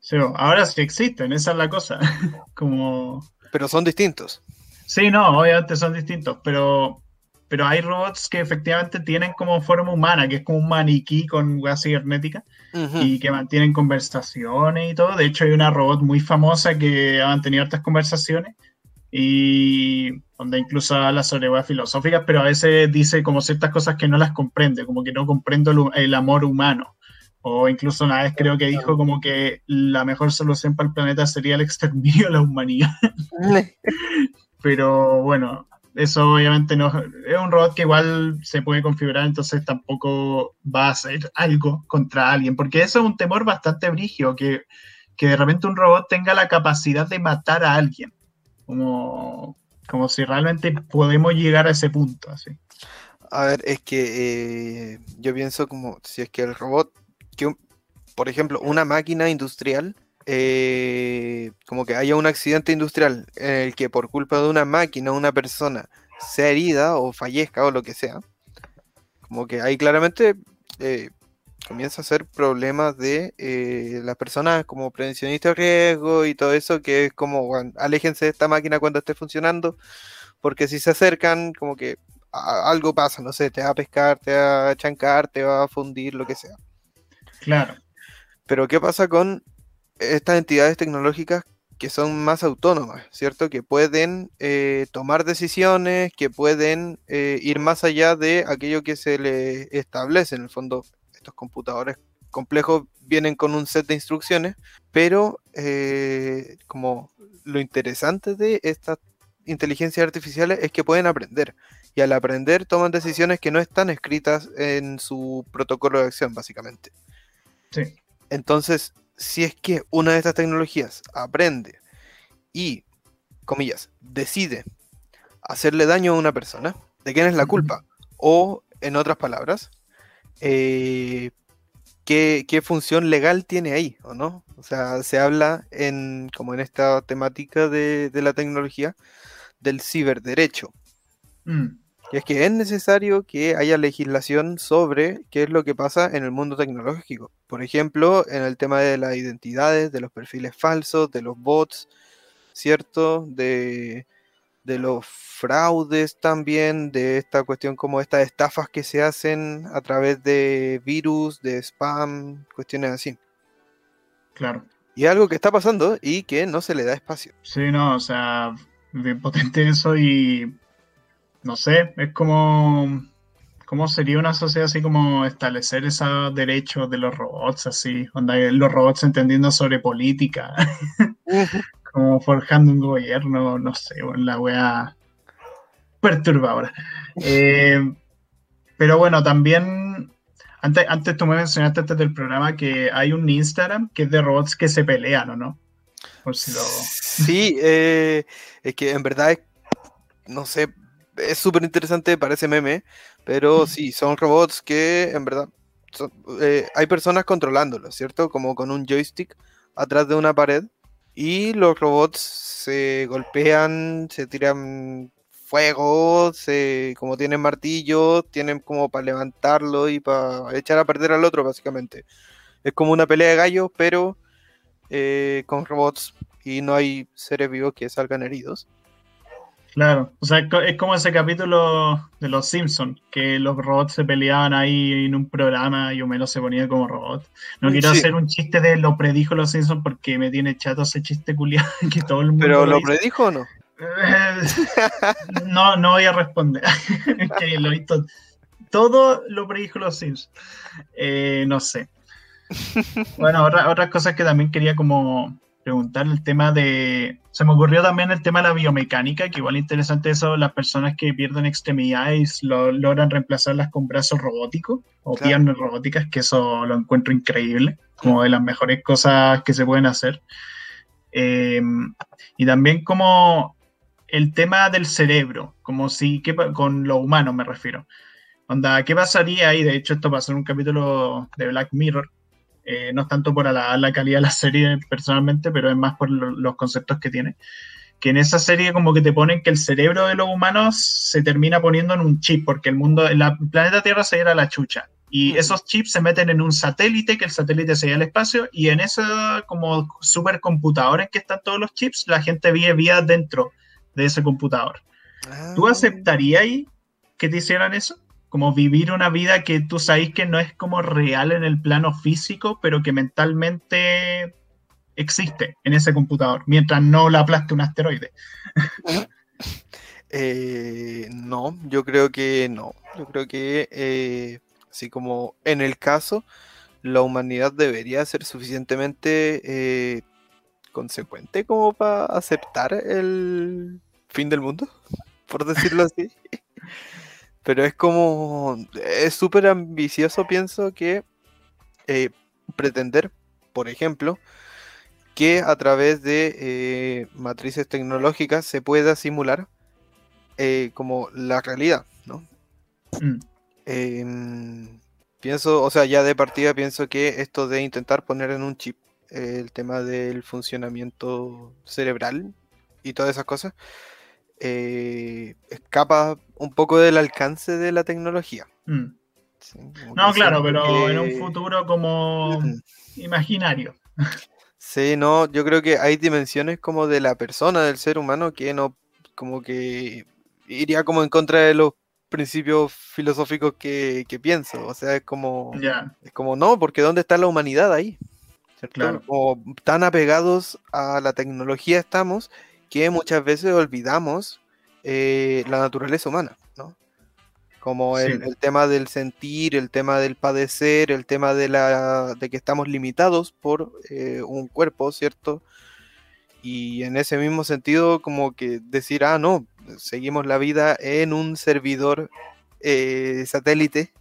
Sí, ahora sí existen, esa es la cosa. como pero son distintos. Sí, no, obviamente son distintos, pero, pero hay robots que efectivamente tienen como forma humana, que es como un maniquí con hueá cibernética y que mantienen conversaciones y todo. De hecho, hay una robot muy famosa que ha mantenido hartas conversaciones y donde incluso habla sobre hueá filosóficas, pero a veces dice como ciertas cosas que no las comprende, como que no comprendo el amor humano. O incluso una vez creo que dijo como que la mejor solución para el planeta sería el exterminio de la humanidad. Pero bueno, eso obviamente no es un robot que igual se puede configurar, entonces tampoco va a hacer algo contra alguien, porque eso es un temor bastante brigio, que, que de repente un robot tenga la capacidad de matar a alguien, como, como si realmente podemos llegar a ese punto. Así. A ver, es que eh, yo pienso como si es que el robot que, por ejemplo, una máquina industrial, eh, como que haya un accidente industrial en el que por culpa de una máquina una persona sea herida o fallezca o lo que sea, como que ahí claramente eh, comienza a ser problemas de eh, las personas como prevencionistas de riesgo y todo eso, que es como, aléjense de esta máquina cuando esté funcionando, porque si se acercan, como que algo pasa, no sé, te va a pescar, te va a chancar, te va a fundir, lo que sea. Claro. Pero ¿qué pasa con estas entidades tecnológicas que son más autónomas, ¿cierto? Que pueden eh, tomar decisiones, que pueden eh, ir más allá de aquello que se le establece. En el fondo, estos computadores complejos vienen con un set de instrucciones, pero eh, como lo interesante de estas inteligencias artificiales es que pueden aprender. Y al aprender toman decisiones que no están escritas en su protocolo de acción, básicamente. Sí. Entonces, si es que una de estas tecnologías aprende y, comillas, decide hacerle daño a una persona, ¿de quién es la culpa? O, en otras palabras, eh, ¿qué, función legal tiene ahí, o no? O sea, se habla en, como en esta temática de, la tecnología, del ciberderecho. Mm. Y es que es necesario que haya legislación sobre qué es lo que pasa en el mundo tecnológico. Por ejemplo, en el tema de las identidades, de los perfiles falsos, de los bots, ¿cierto? De, los fraudes también, de esta cuestión como estas estafas que se hacen a través de virus, de spam, cuestiones así. Claro. Y algo que está pasando y que no se le da espacio. Sí, no, o sea, bien potente eso y no sé, es como, ¿cómo sería una sociedad así como establecer esos derechos de los robots, así, los robots entendiendo sobre política, como forjando un gobierno, no sé, la wea perturbadora. Eh, pero bueno, también, antes, antes tú me mencionaste antes del programa que hay un Instagram que es de robots que se pelean, ¿o no? Sí, eh, es que en verdad, no sé, es súper interesante, parece meme, pero sí, son robots que en verdad eh, hay personas controlándolos, ¿cierto? Como con un joystick atrás de una pared y los robots se golpean, se tiran fuego, se, como tienen martillo, tienen como para levantarlo y para echar a perder al otro, básicamente. Es como una pelea de gallos, pero eh, con robots y no hay seres vivos que salgan heridos. Claro, o sea, es como ese capítulo de Los Simpsons, que los robots se peleaban ahí en un programa y Homero se ponía como robot. No quiero hacer un chiste de lo predijo Los Simpsons porque me tiene chato ese chiste culiado que todo el mundo. ¿Pero lo, predijo o no? no, no voy a responder. que lo visto. Todo lo predijo Los Simpsons. Eh, no sé. Bueno, otras cosas que también quería como preguntar el tema de... Se me ocurrió también el tema de la biomecánica, que igual interesante eso, las personas que pierden extremidades lo, logran reemplazarlas con brazos robóticos o piernas robóticas, que eso lo encuentro increíble, como de las mejores cosas que se pueden hacer. Em, y también como el tema del cerebro, como si, que, con lo humano me refiero. Onda, ¿qué pasaría? Y de hecho esto pasó en un capítulo de Black Mirror, eh, no es tanto por la, calidad de la serie personalmente, pero es más por los conceptos que tiene. Que en esa serie como que te ponen que el cerebro de los humanos se termina poniendo en un chip, porque el mundo, el planeta Tierra se irá a la chucha. Y esos chips se meten en un satélite, que el satélite se lleva al espacio, y en esos como supercomputadores que están todos los chips, la gente vive vía dentro de ese computador. ¿Tú ah. aceptarías que te hicieran eso? Como vivir una vida que tú sabes que no es como real en el plano físico, pero que mentalmente existe en ese computador, mientras no la aplaste un asteroide. Eh, no, yo creo que no. Yo creo que, eh, así como en el caso, la humanidad debería ser suficientemente eh, consecuente como para aceptar el fin del mundo, por decirlo así. Pero es como. Es súper ambicioso, pienso, que eh, pretender, por ejemplo, que a través de eh, matrices tecnológicas se pueda simular eh, como la realidad, ¿no? Mm. Em, pienso, o sea, ya de partida pienso que esto de intentar poner en un chip el tema del funcionamiento cerebral y todas esas cosas, escapa un poco del alcance de la tecnología. Mm. no, claro, pero en un futuro como mm. imaginario. Sí, no, yo creo que hay dimensiones como de la persona, del ser humano, que no, como que iría como en contra de los principios filosóficos que, pienso. O sea, es como, es como, no, porque ¿dónde está la humanidad ahí? Claro. Como tan apegados a la tecnología estamos que muchas veces olvidamos eh, la naturaleza humana, ¿no? Como el, tema del sentir, el tema del padecer, el tema de, la, de que estamos limitados por eh, un cuerpo, ¿cierto? Y en ese mismo sentido, como que decir, ah, no, seguimos la vida en un servidor eh, satélite.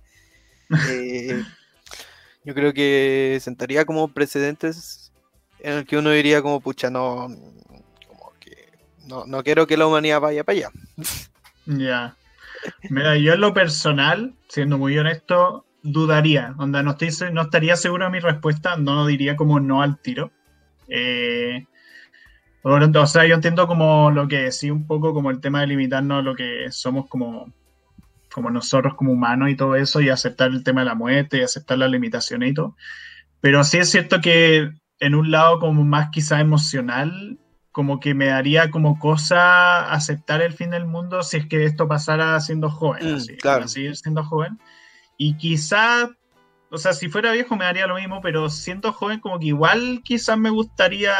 Eh, yo creo que sentaría como precedentes en el que uno diría como, pucha, no, no, no quiero que la humanidad vaya para allá. Ya. Mira, yo en lo personal, siendo muy honesto, dudaría. Onda, no, estoy, no estaría seguro de mi respuesta, no diría como no al tiro. Eh, o sea, yo entiendo como lo que sí, un poco como el tema de limitarnos a lo que somos como, como nosotros como humanos y todo eso, y aceptar el tema de la muerte y aceptar las limitaciones y todo. Pero sí es cierto que en un lado como más quizá emocional, como que me daría como cosa aceptar el fin del mundo si es que esto pasara siendo joven, mm, así, claro. seguir siendo joven. Y quizá, o sea, si fuera viejo me daría lo mismo, pero siendo joven como que igual quizás me gustaría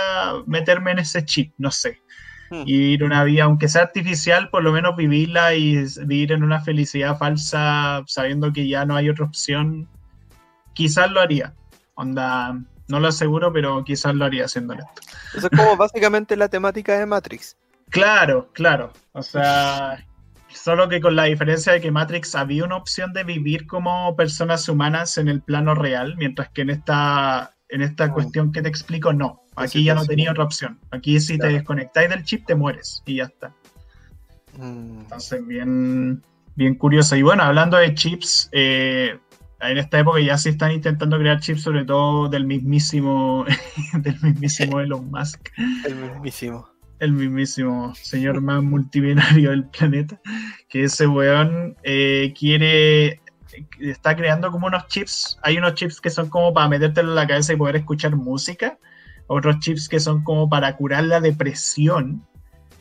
meterme en ese chip, no sé. Hmm. Y vivir una vida, aunque sea artificial, por lo menos vivirla y vivir en una felicidad falsa sabiendo que ya no hay otra opción, quizás lo haría. Onda, no lo aseguro, pero quizás lo haría haciendo esto. Eso es como básicamente la temática de Matrix. Claro, claro. O sea, solo que con la diferencia de que Matrix había una opción de vivir como personas humanas en el plano real, mientras que en esta, en esta mm. cuestión que te explico, no. Aquí ya no tenía otra opción. Aquí si te desconectáis del chip te mueres y ya está. Mm. Entonces, bien, bien curioso. Y bueno, hablando de chips, eh, en esta época ya se están intentando crear chips, sobre todo del mismísimo, del mismísimo Elon Musk. El mismísimo. El mismísimo señor más multimillonario del planeta. Que ese weón eh, quiere. Está creando como unos chips. Hay unos chips que son como para metértelo en la cabeza y poder escuchar música. Otros chips que son como para curar la depresión.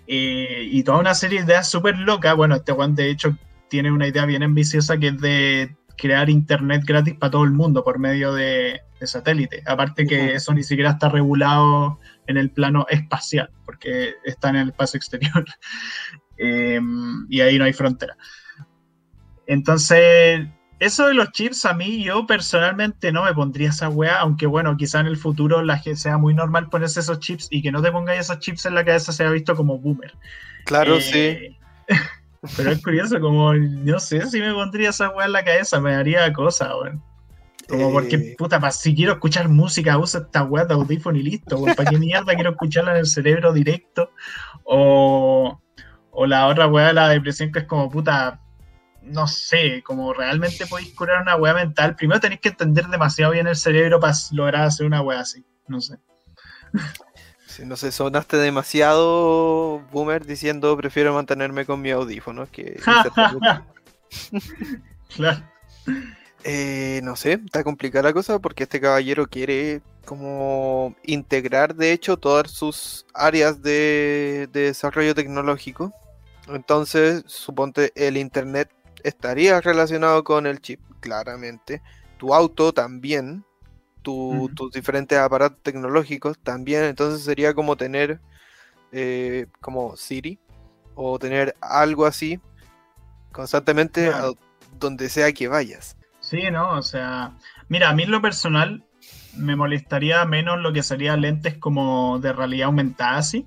Eh, y toda una serie de ideas súper locas. Bueno, este weón de hecho tiene una idea bien ambiciosa que es de crear internet gratis para todo el mundo por medio de, satélite. Aparte que eso ni siquiera está regulado en el plano espacial, porque está en el espacio exterior. Em, y ahí no hay frontera. Entonces, eso de los chips, a mí, yo personalmente no me pondría esa weá, aunque bueno, quizá en el futuro la gente sea muy normal ponerse esos chips y que no te pongáis esos chips en la cabeza sea visto como boomer. Claro, sí. Pero es curioso, como, no sé si me pondría esa weá en la cabeza, me daría cosa, weón. Como porque, eh. puta, si quiero escuchar música, usa esta weá de audífono y listo, weón. ¿Para qué mierda quiero escucharla en el cerebro directo? O, o la otra weá de la depresión que es como, puta, no sé, como realmente podéis curar una weá mental. Primero tenéis que entender demasiado bien el cerebro para lograr hacer una weá así, no sé no sé, sonaste demasiado boomer diciendo prefiero mantenerme con mi audífono que... claro. Eh, no sé, está complicada la cosa porque este caballero quiere como integrar de hecho todas sus áreas de, de desarrollo tecnológico. Entonces, suponte el internet estaría relacionado con el chip, claramente. Tu auto también, tus diferentes aparatos tecnológicos también. Entonces sería como tener eh, como Siri o tener algo así constantemente donde sea que vayas. Sí, ¿no? O sea, mira, a mí en lo personal me molestaría menos lo que sería lentes como de realidad aumentada, así.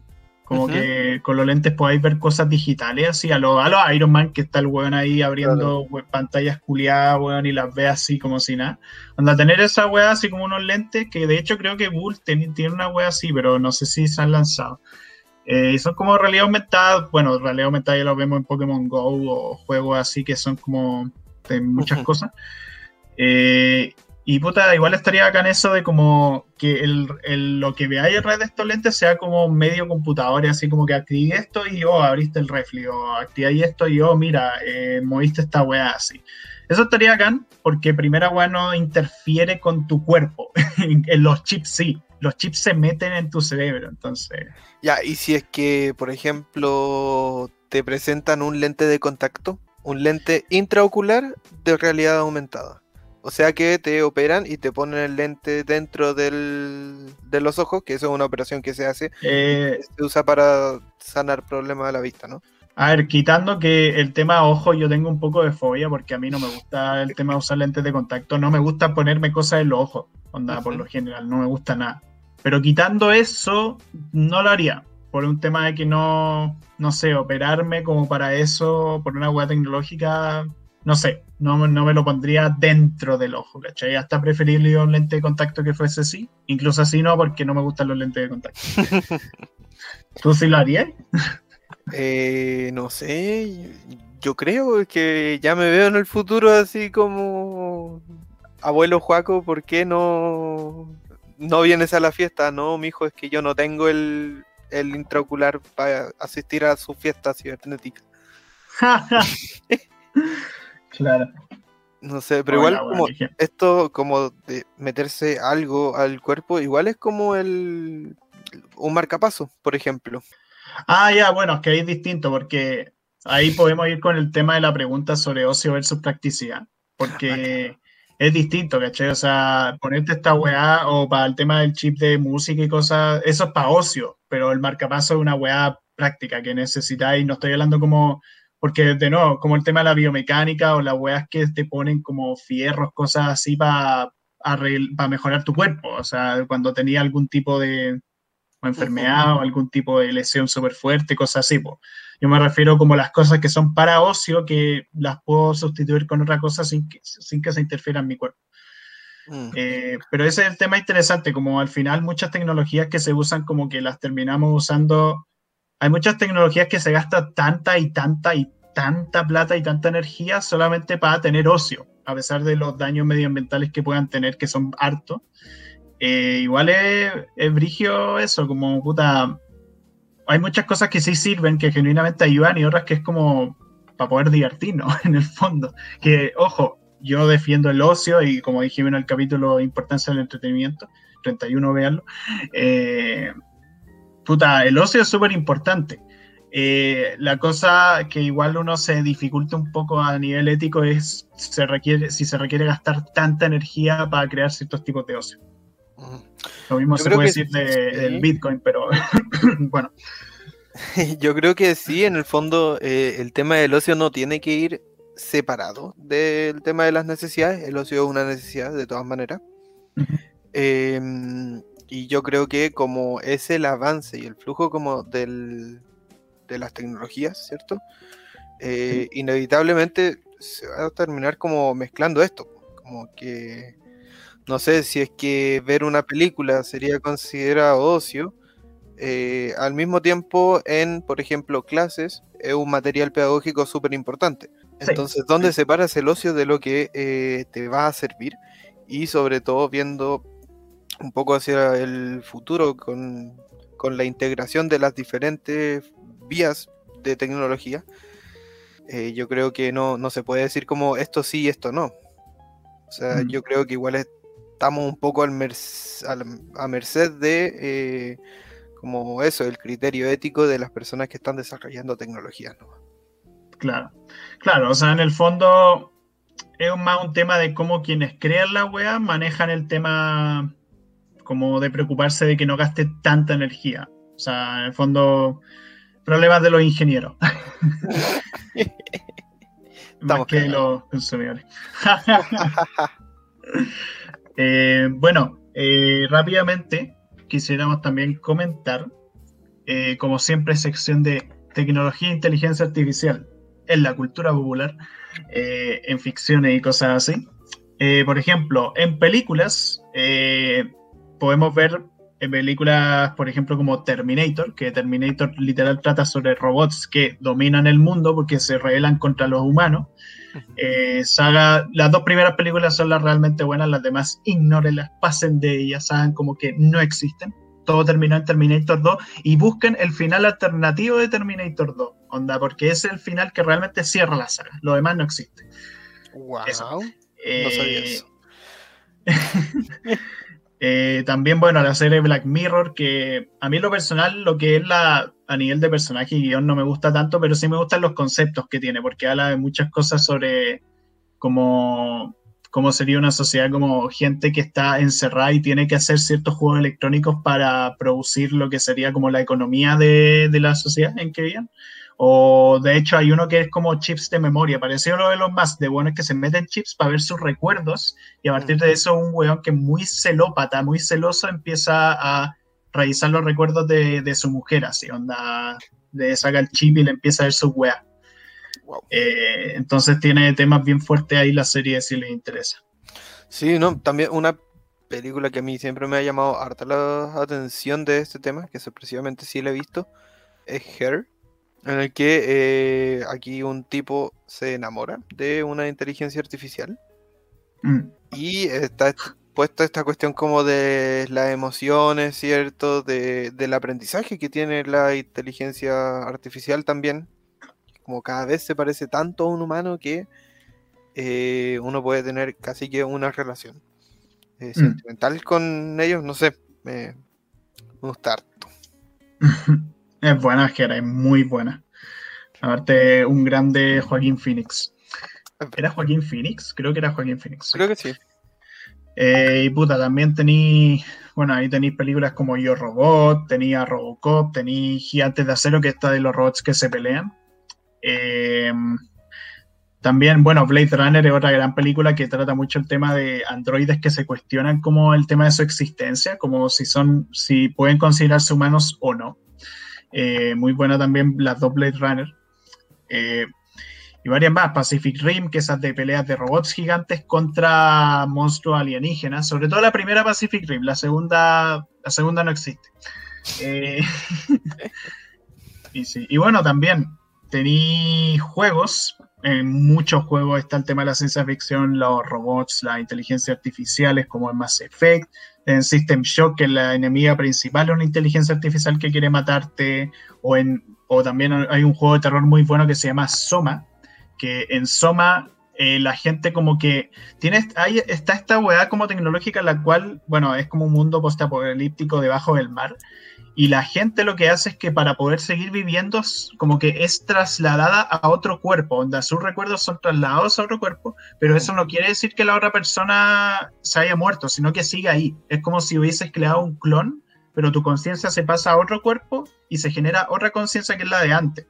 Como que con los lentes podáis ver cosas digitales, así a los a Iron Man, que está el weón ahí abriendo pantallas culiadas, weón, y las ve así como si nada. Anda, tener esa weá así como unos lentes, que de hecho creo que Bull tiene, una weá así, pero no sé si se han lanzado. Eh, y son como realidad aumentada, bueno, realidad aumentada ya lo vemos en Pokémon Go o juegos así que son como de muchas cosas. Eh, Y puta, igual estaría acá en eso de como que el, lo que veáis en red de estos lentes sea como medio computador, y así como que activé esto y oh, abriste el refli, o activáis esto y oh, mira, eh, moviste esta weá así. Eso estaría acá porque primera weá no interfiere con tu cuerpo. en los chips sí, los chips se meten en tu cerebro, entonces. Ya, y si es que, por ejemplo, te presentan un lente de contacto, un lente intraocular de realidad aumentada. O sea que te operan y te ponen el lente dentro del, de los ojos, que eso es una operación que se hace. Eh, se usa para sanar problemas de la vista, ¿no? A ver, quitando que el tema ojo yo tengo un poco de fobia porque a mí no me gusta el tema de usar lentes de contacto, no me gusta ponerme cosas en los ojos, onda, por lo general, no me gusta nada. Pero quitando eso, no lo haría, por un tema de que no, no sé, operarme como para eso, por una hueá tecnológica, no sé, no, no, me lo pondría dentro del ojo, ¿cachai? Hasta preferible un lente de contacto que fuese así. Incluso así no, porque no me gustan los lentes de contacto. ¿Tú sí lo harías? Eh, no sé, yo creo que ya me veo en el futuro así como abuelo Juaco, ¿por qué no, no vienes a la fiesta? No, mijo, es que yo no tengo el, el intraocular para asistir a su fiesta cibernética. Claro. No sé, pero igual como esto como de meterse algo al cuerpo, igual es como el un marcapaso, por ejemplo. Ah, ya, bueno, es que ahí es distinto porque ahí podemos ir con el tema de la pregunta sobre ocio versus practicidad, porque es distinto, ¿cachai? O sea, ponerte esta weá o para el tema del chip de música y cosas, eso es para ocio, pero el marcapaso es una weá práctica que necesitáis, no estoy hablando como porque de nuevo, como el tema de la biomecánica o las weas que te ponen como fierros, cosas así para mejorar tu cuerpo, o sea, cuando tenía algún tipo de enfermedad o algún tipo de lesión súper fuerte, cosas así. Yo me refiero como las cosas que son para ocio, que las puedo sustituir con otra cosa sin que, sin que se interfiera en mi cuerpo. Mm. Eh, pero ese es el tema interesante, como al final muchas tecnologías que se usan como que las terminamos usando hay muchas tecnologías que se gasta tanta y tanta y tanta plata y tanta energía solamente para tener ocio, a pesar de los daños medioambientales que puedan tener, que son hartos. Eh, igual es, es brigio eso, como puta. Hay muchas cosas que sí sirven, que genuinamente ayudan, y otras que es como para poder divertirnos, en el fondo. Que, ojo, yo defiendo el ocio y como dijimos en el capítulo Importancia del Entretenimiento, 31, veanlo. Eh, puta, el ocio es súper importante. Eh, la cosa que igual uno se dificulta un poco a nivel ético es se requiere, si se requiere gastar tanta energía para crear ciertos tipos de ocio. Lo mismo se puede decir del Bitcoin, pero bueno. Yo creo que sí, en el fondo eh, el tema del ocio no tiene que ir separado del tema de las necesidades. El ocio es una necesidad de todas maneras. Y yo creo que como es el avance y el flujo como del, de las tecnologías, ¿cierto? Eh, inevitablemente se va a terminar como mezclando esto. Como que, no sé, si es que ver una película sería considerado ocio, eh, al mismo tiempo en, por ejemplo, clases, es un material pedagógico súper importante. Entonces, ¿dónde separas el ocio de lo que eh, te va a servir? Y sobre todo viendo un poco hacia el futuro con, la integración de las diferentes vías de tecnología, eh, yo creo que no, se puede decir como esto sí y esto no. O sea, mm. yo creo que igual estamos un poco al a merced de eh, como eso, el criterio ético de las personas que están desarrollando tecnologías. Claro, claro, o sea, en el fondo es más un tema de cómo quienes crean la web manejan el tema como de preocuparse de que no gaste tanta energía. O sea, en el fondo, problemas de los ingenieros. Más que los consumidores. Eh, bueno, eh, rápidamente quisiéramos también comentar, eh, como siempre, sección de tecnología e inteligencia artificial en la cultura popular, en ficciones y cosas así. por ejemplo, en películas, podemos ver películas, por ejemplo, como Terminator, que Terminator literal trata sobre robots que dominan el mundo porque se rebelan contra los humanos. Eh, saga, las dos primeras películas son las realmente buenas, las demás ignórenlas, pasen de ellas, hagan como que no existen. Todo terminó en Terminator 2 y busquen el final alternativo de Terminator 2, onda, porque es el final que realmente cierra la saga. Lo demás no existe. Wow. no sabía eso. Eh, también, bueno, la serie Black Mirror, que a mí lo personal, lo que es la a nivel de personaje y guion no me gusta tanto, pero sí me gustan los conceptos que tiene, porque habla de muchas cosas sobre cómo, cómo sería una sociedad como gente que está encerrada y tiene que hacer ciertos juegos electrónicos para producir lo que sería como la economía de, de la sociedad en que viven. O de hecho hay uno que es como chips de memoria, parecido a lo de los más, de bueno es que se meten chips para ver sus recuerdos. Y a partir de eso un weón que muy celópata, muy celoso empieza a revisar los recuerdos de, su mujer, así, onda, le saca el chip y le empieza a ver su weá. Eh, entonces tiene temas bien fuertes ahí la serie si les interesa. Sí, no, también una película que a mí siempre me ha llamado harta la atención de este tema, que sorpresivamente sí la he visto, es Her en el que eh, aquí un tipo se enamora de una inteligencia artificial mm. y está puesta esta cuestión como de las emociones, ¿cierto? De, del aprendizaje que tiene la inteligencia artificial también, como cada vez se parece tanto a un humano que eh, uno puede tener casi que una relación eh, mm. sentimental con ellos, no sé, me, gusta harto. Es buena, Jera, es muy buena. Aparte, un grande Joaquín Phoenix. ¿Era Joaquín Phoenix? Creo que era Joaquín Phoenix. Creo que sí. Eh, y puta, también tenéis, bueno, ahí tenéis películas como Yo Robot, tenía Robocop, tenéis Gigantes de Acero, que está de los robots que se pelean. Eh, también, bueno, Blade Runner es otra gran película que trata mucho el tema de androides que se cuestionan como el tema de su existencia, como si son, si pueden considerarse humanos o no. Eh, muy buena también las dos Blade Runner. Eh, y varias más, Pacific Rim, que esas de peleas de robots gigantes contra monstruos alienígenas, sobre todo la primera Pacific Rim, la segunda, la segunda no existe. Eh, y, y bueno, también tení juegos, en muchos juegos está el tema de la ciencia ficción, los robots, la inteligencia artificiales como en Mass Effect, en System Shock, que la enemiga principal es una inteligencia artificial que quiere matarte, o, en, o también hay un juego de terror muy bueno que se llama Soma, que en Soma eh, la gente como que tiene, ahí está esta weá como tecnológica la cual, bueno, es como un mundo postapocalíptico debajo del mar, y la gente lo que hace es que para poder seguir viviendo, como que es trasladada a otro cuerpo, donde sus recuerdos son trasladados a otro cuerpo, pero eso no quiere decir que la otra persona se haya muerto, sino que sigue ahí. Es como si hubieses creado un clon, pero tu conciencia se pasa a otro cuerpo y se genera otra conciencia que es la de antes.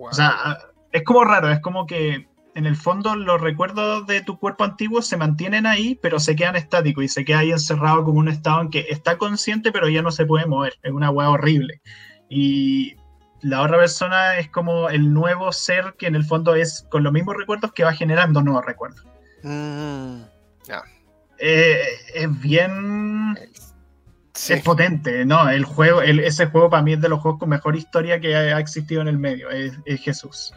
O sea, es como raro, es como que en el fondo los recuerdos de tu cuerpo antiguo se mantienen ahí, pero se quedan estáticos y se queda ahí encerrado como un estado en que está consciente, pero ya no se puede mover. Es una hueá horrible. Y la otra persona es como el nuevo ser que en el fondo es con los mismos recuerdos que va generando nuevos recuerdos. Mm, eh, es bien. Es potente, ¿no? El juego, ese juego para mí es de los juegos con mejor historia que ha existido en el medio, es Jesús.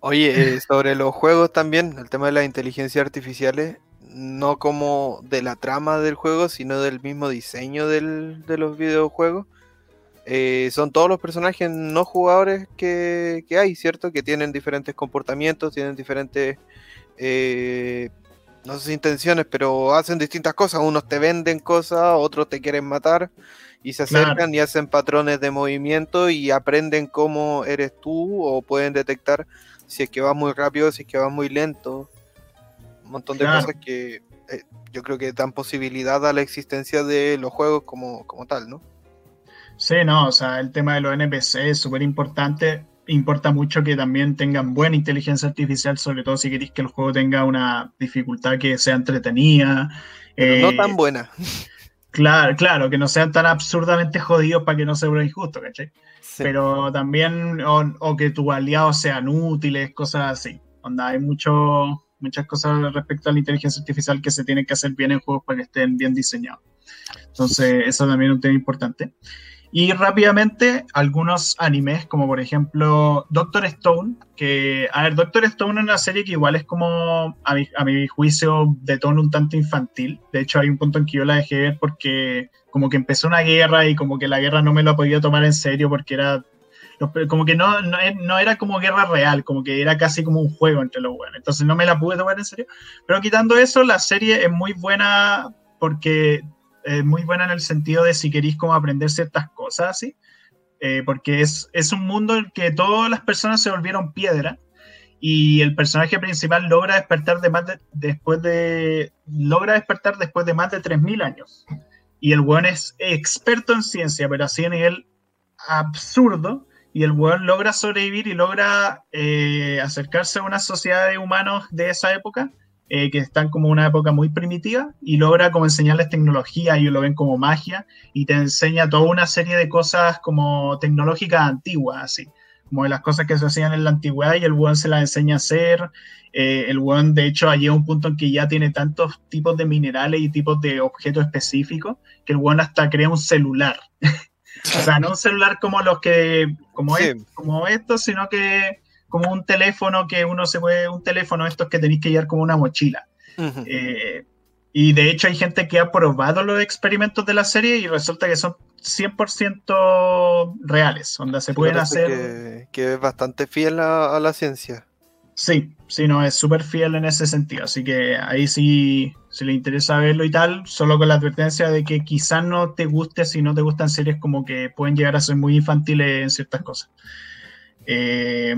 Oye, eh, sobre los juegos también, el tema de las inteligencias artificiales, no como de la trama del juego, sino del mismo diseño del, de los videojuegos. Eh, son todos los personajes no jugadores que, hay, ¿cierto? Que tienen diferentes comportamientos, tienen diferentes, eh, no sé intenciones, pero hacen distintas cosas. Unos te venden cosas, otros te quieren matar y se acercan y hacen patrones de movimiento y aprenden cómo eres tú o pueden detectar si es que va muy rápido, si es que va muy lento. Un montón de cosas que eh, yo creo que dan posibilidad a la existencia de los juegos como, como tal, ¿no? Sí, no, o sea, el tema de los NPC es súper importante. Importa mucho que también tengan buena inteligencia artificial, sobre todo si queréis que el juego tenga una dificultad que sea entretenida. Pero no tan eh, buena. Claro, claro, que no sean tan absurdamente jodidos para que no sea un injusto, ¿cachai? Pero también, o, que tus aliados sean útiles, cosas así. Onda, hay mucho, muchas cosas respecto a la inteligencia artificial que se tienen que hacer bien en juegos para que estén bien diseñados. Entonces, eso también es un tema importante. Y rápidamente, algunos animes, como por ejemplo Doctor Stone, que, a ver, Doctor Stone es una serie que igual es como, a mi, a mi juicio, de tono un tanto infantil. De hecho, hay un punto en que yo la dejé ver porque como que empezó una guerra y como que la guerra no me lo podía tomar en serio porque era como que no, no, era como guerra real, como que era casi como un juego entre los buenos. Entonces no me la pude tomar en serio. Pero quitando eso, la serie es muy buena porque es muy buena en el sentido de si queréis como aprender ciertas cosas así. Eh, porque es, es un mundo en que todas las personas se volvieron piedra y el personaje principal logra despertar de más de, después de logra despertar después de más de 3000 años. Y el weón es experto en ciencia, pero así a nivel absurdo y el weón logra sobrevivir y logra eh, acercarse a una sociedad de humanos de esa época, eh, que están como una época muy primitiva, y logra como enseñarles tecnología, ellos lo ven como magia, y te enseña toda una serie de cosas como tecnológicas antiguas, así, como de las cosas que se hacían en la antigüedad, y el weón se las enseña a hacer. Eh, el weón, de hecho, llega un punto en que ya tiene tantos tipos de minerales y tipos de objetos específicos, que el weón hasta crea un celular. O sea, no un celular como los que, como, como estos, sino que como un teléfono que uno se puede, un teléfono estos que tenéis que llevar como una mochila. Eh, y de hecho hay gente que ha probado los experimentos de la serie y resulta que son 100% reales, donde se pueden hacer... Que, es bastante fiel a la ciencia. Sí, sí, no, es súper fiel en ese sentido. Así que ahí sí, si le interesa verlo y tal, solo con la advertencia de que quizás no te guste si no te gustan series como que pueden llegar a ser muy infantiles en ciertas cosas. Eh,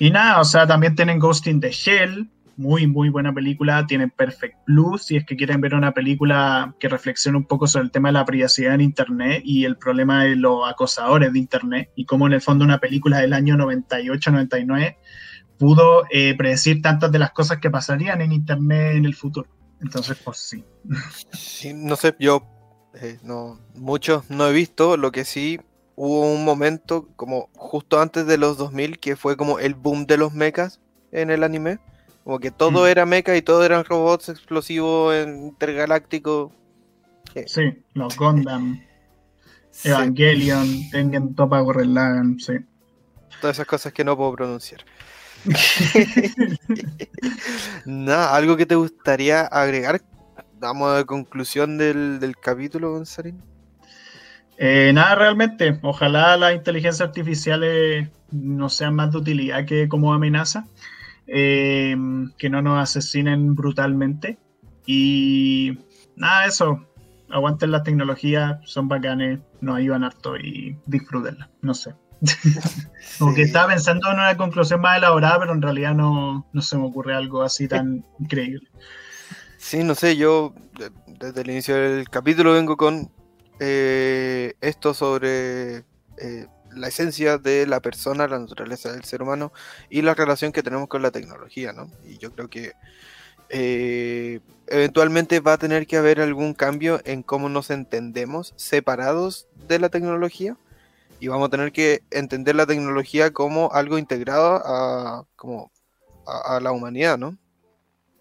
y nada, o sea, también tienen Ghost in the Shell, muy, muy buena película. Tienen Perfect Blue, si es que quieren ver una película que reflexione un poco sobre el tema de la privacidad en Internet y el problema de los acosadores de Internet y cómo en el fondo una película del año 98-99 pudo eh, predecir tantas de las cosas que pasarían en Internet en el futuro. Entonces, pues sí. sí no sé, yo eh, no mucho no he visto, lo que sí hubo un momento como justo antes de los 2000 que fue como el boom de los mechas en el anime. Como que todo mm. era mecha y todo eran robots explosivos intergalácticos. Sí, los Gundam, Evangelion, Tengen Topa Gurren sí. Todas esas cosas que no puedo pronunciar. Nada, ¿algo que te gustaría agregar? Damos a conclusión del, capítulo, Gonzalín. Eh, nada, realmente. Ojalá las inteligencias artificiales no sean más de utilidad que como amenaza. Eh, que no nos asesinen brutalmente. Y nada, eso. Aguanten las tecnologías, son bacanes, nos ayudan harto y disfrútenlas. No sé. Como que estaba pensando en una conclusión más elaborada, pero en realidad no, se me ocurre algo así tan increíble. Sí, no sé, yo desde el inicio del capítulo vengo con eh, esto sobre eh, la esencia de la persona, la naturaleza del ser humano y la relación que tenemos con la tecnología, ¿no? Y yo creo que eh, eventualmente va a tener que haber algún cambio en cómo nos entendemos separados de la tecnología y vamos a tener que entender la tecnología como algo integrado a, como a, la humanidad, ¿no?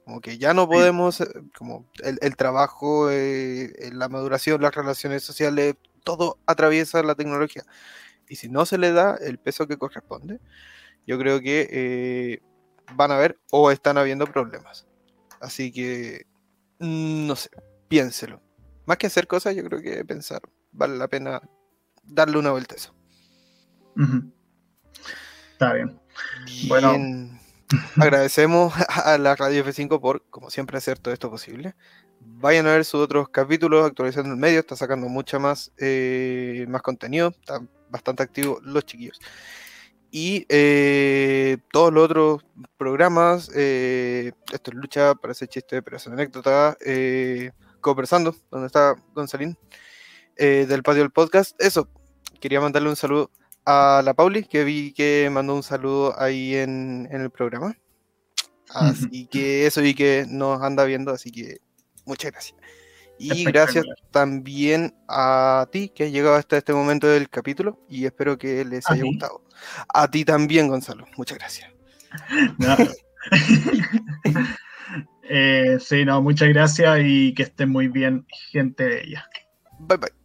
Como que ya no podemos, eh, como el, trabajo, eh, la maduración, las relaciones sociales, todo atraviesa la tecnología. Y si no se le da el peso que corresponde, yo creo que eh, van a haber o están habiendo problemas. Así que, mm, no sé, piénselo. Más que hacer cosas, yo creo que pensar. Vale la pena darle una vuelta a eso. Está bien. Bueno. Agradecemos a la Radio F5 por, como siempre, hacer todo esto posible. Vayan a ver sus otros capítulos, actualizando el medio, está sacando mucha más, eh, más contenido, está bastante activo los chiquillos. Y eh, todos los otros programas, eh, esto es lucha, para ese chiste, pero es una anécdota, conversando, donde está Gonzalín, del patio del podcast. Eso, quería mandarle un saludo a la Pauli, que vi que mandó un saludo ahí en, el programa. Así que eso y que nos anda viendo, así que muchas gracias. Y gracias también a ti que has llegado hasta este momento del capítulo y espero que les haya gustado. A ti también, Gonzalo. Muchas gracias. Eh, sí, no, muchas gracias y que estén muy bien, gente de ella. Bye bye.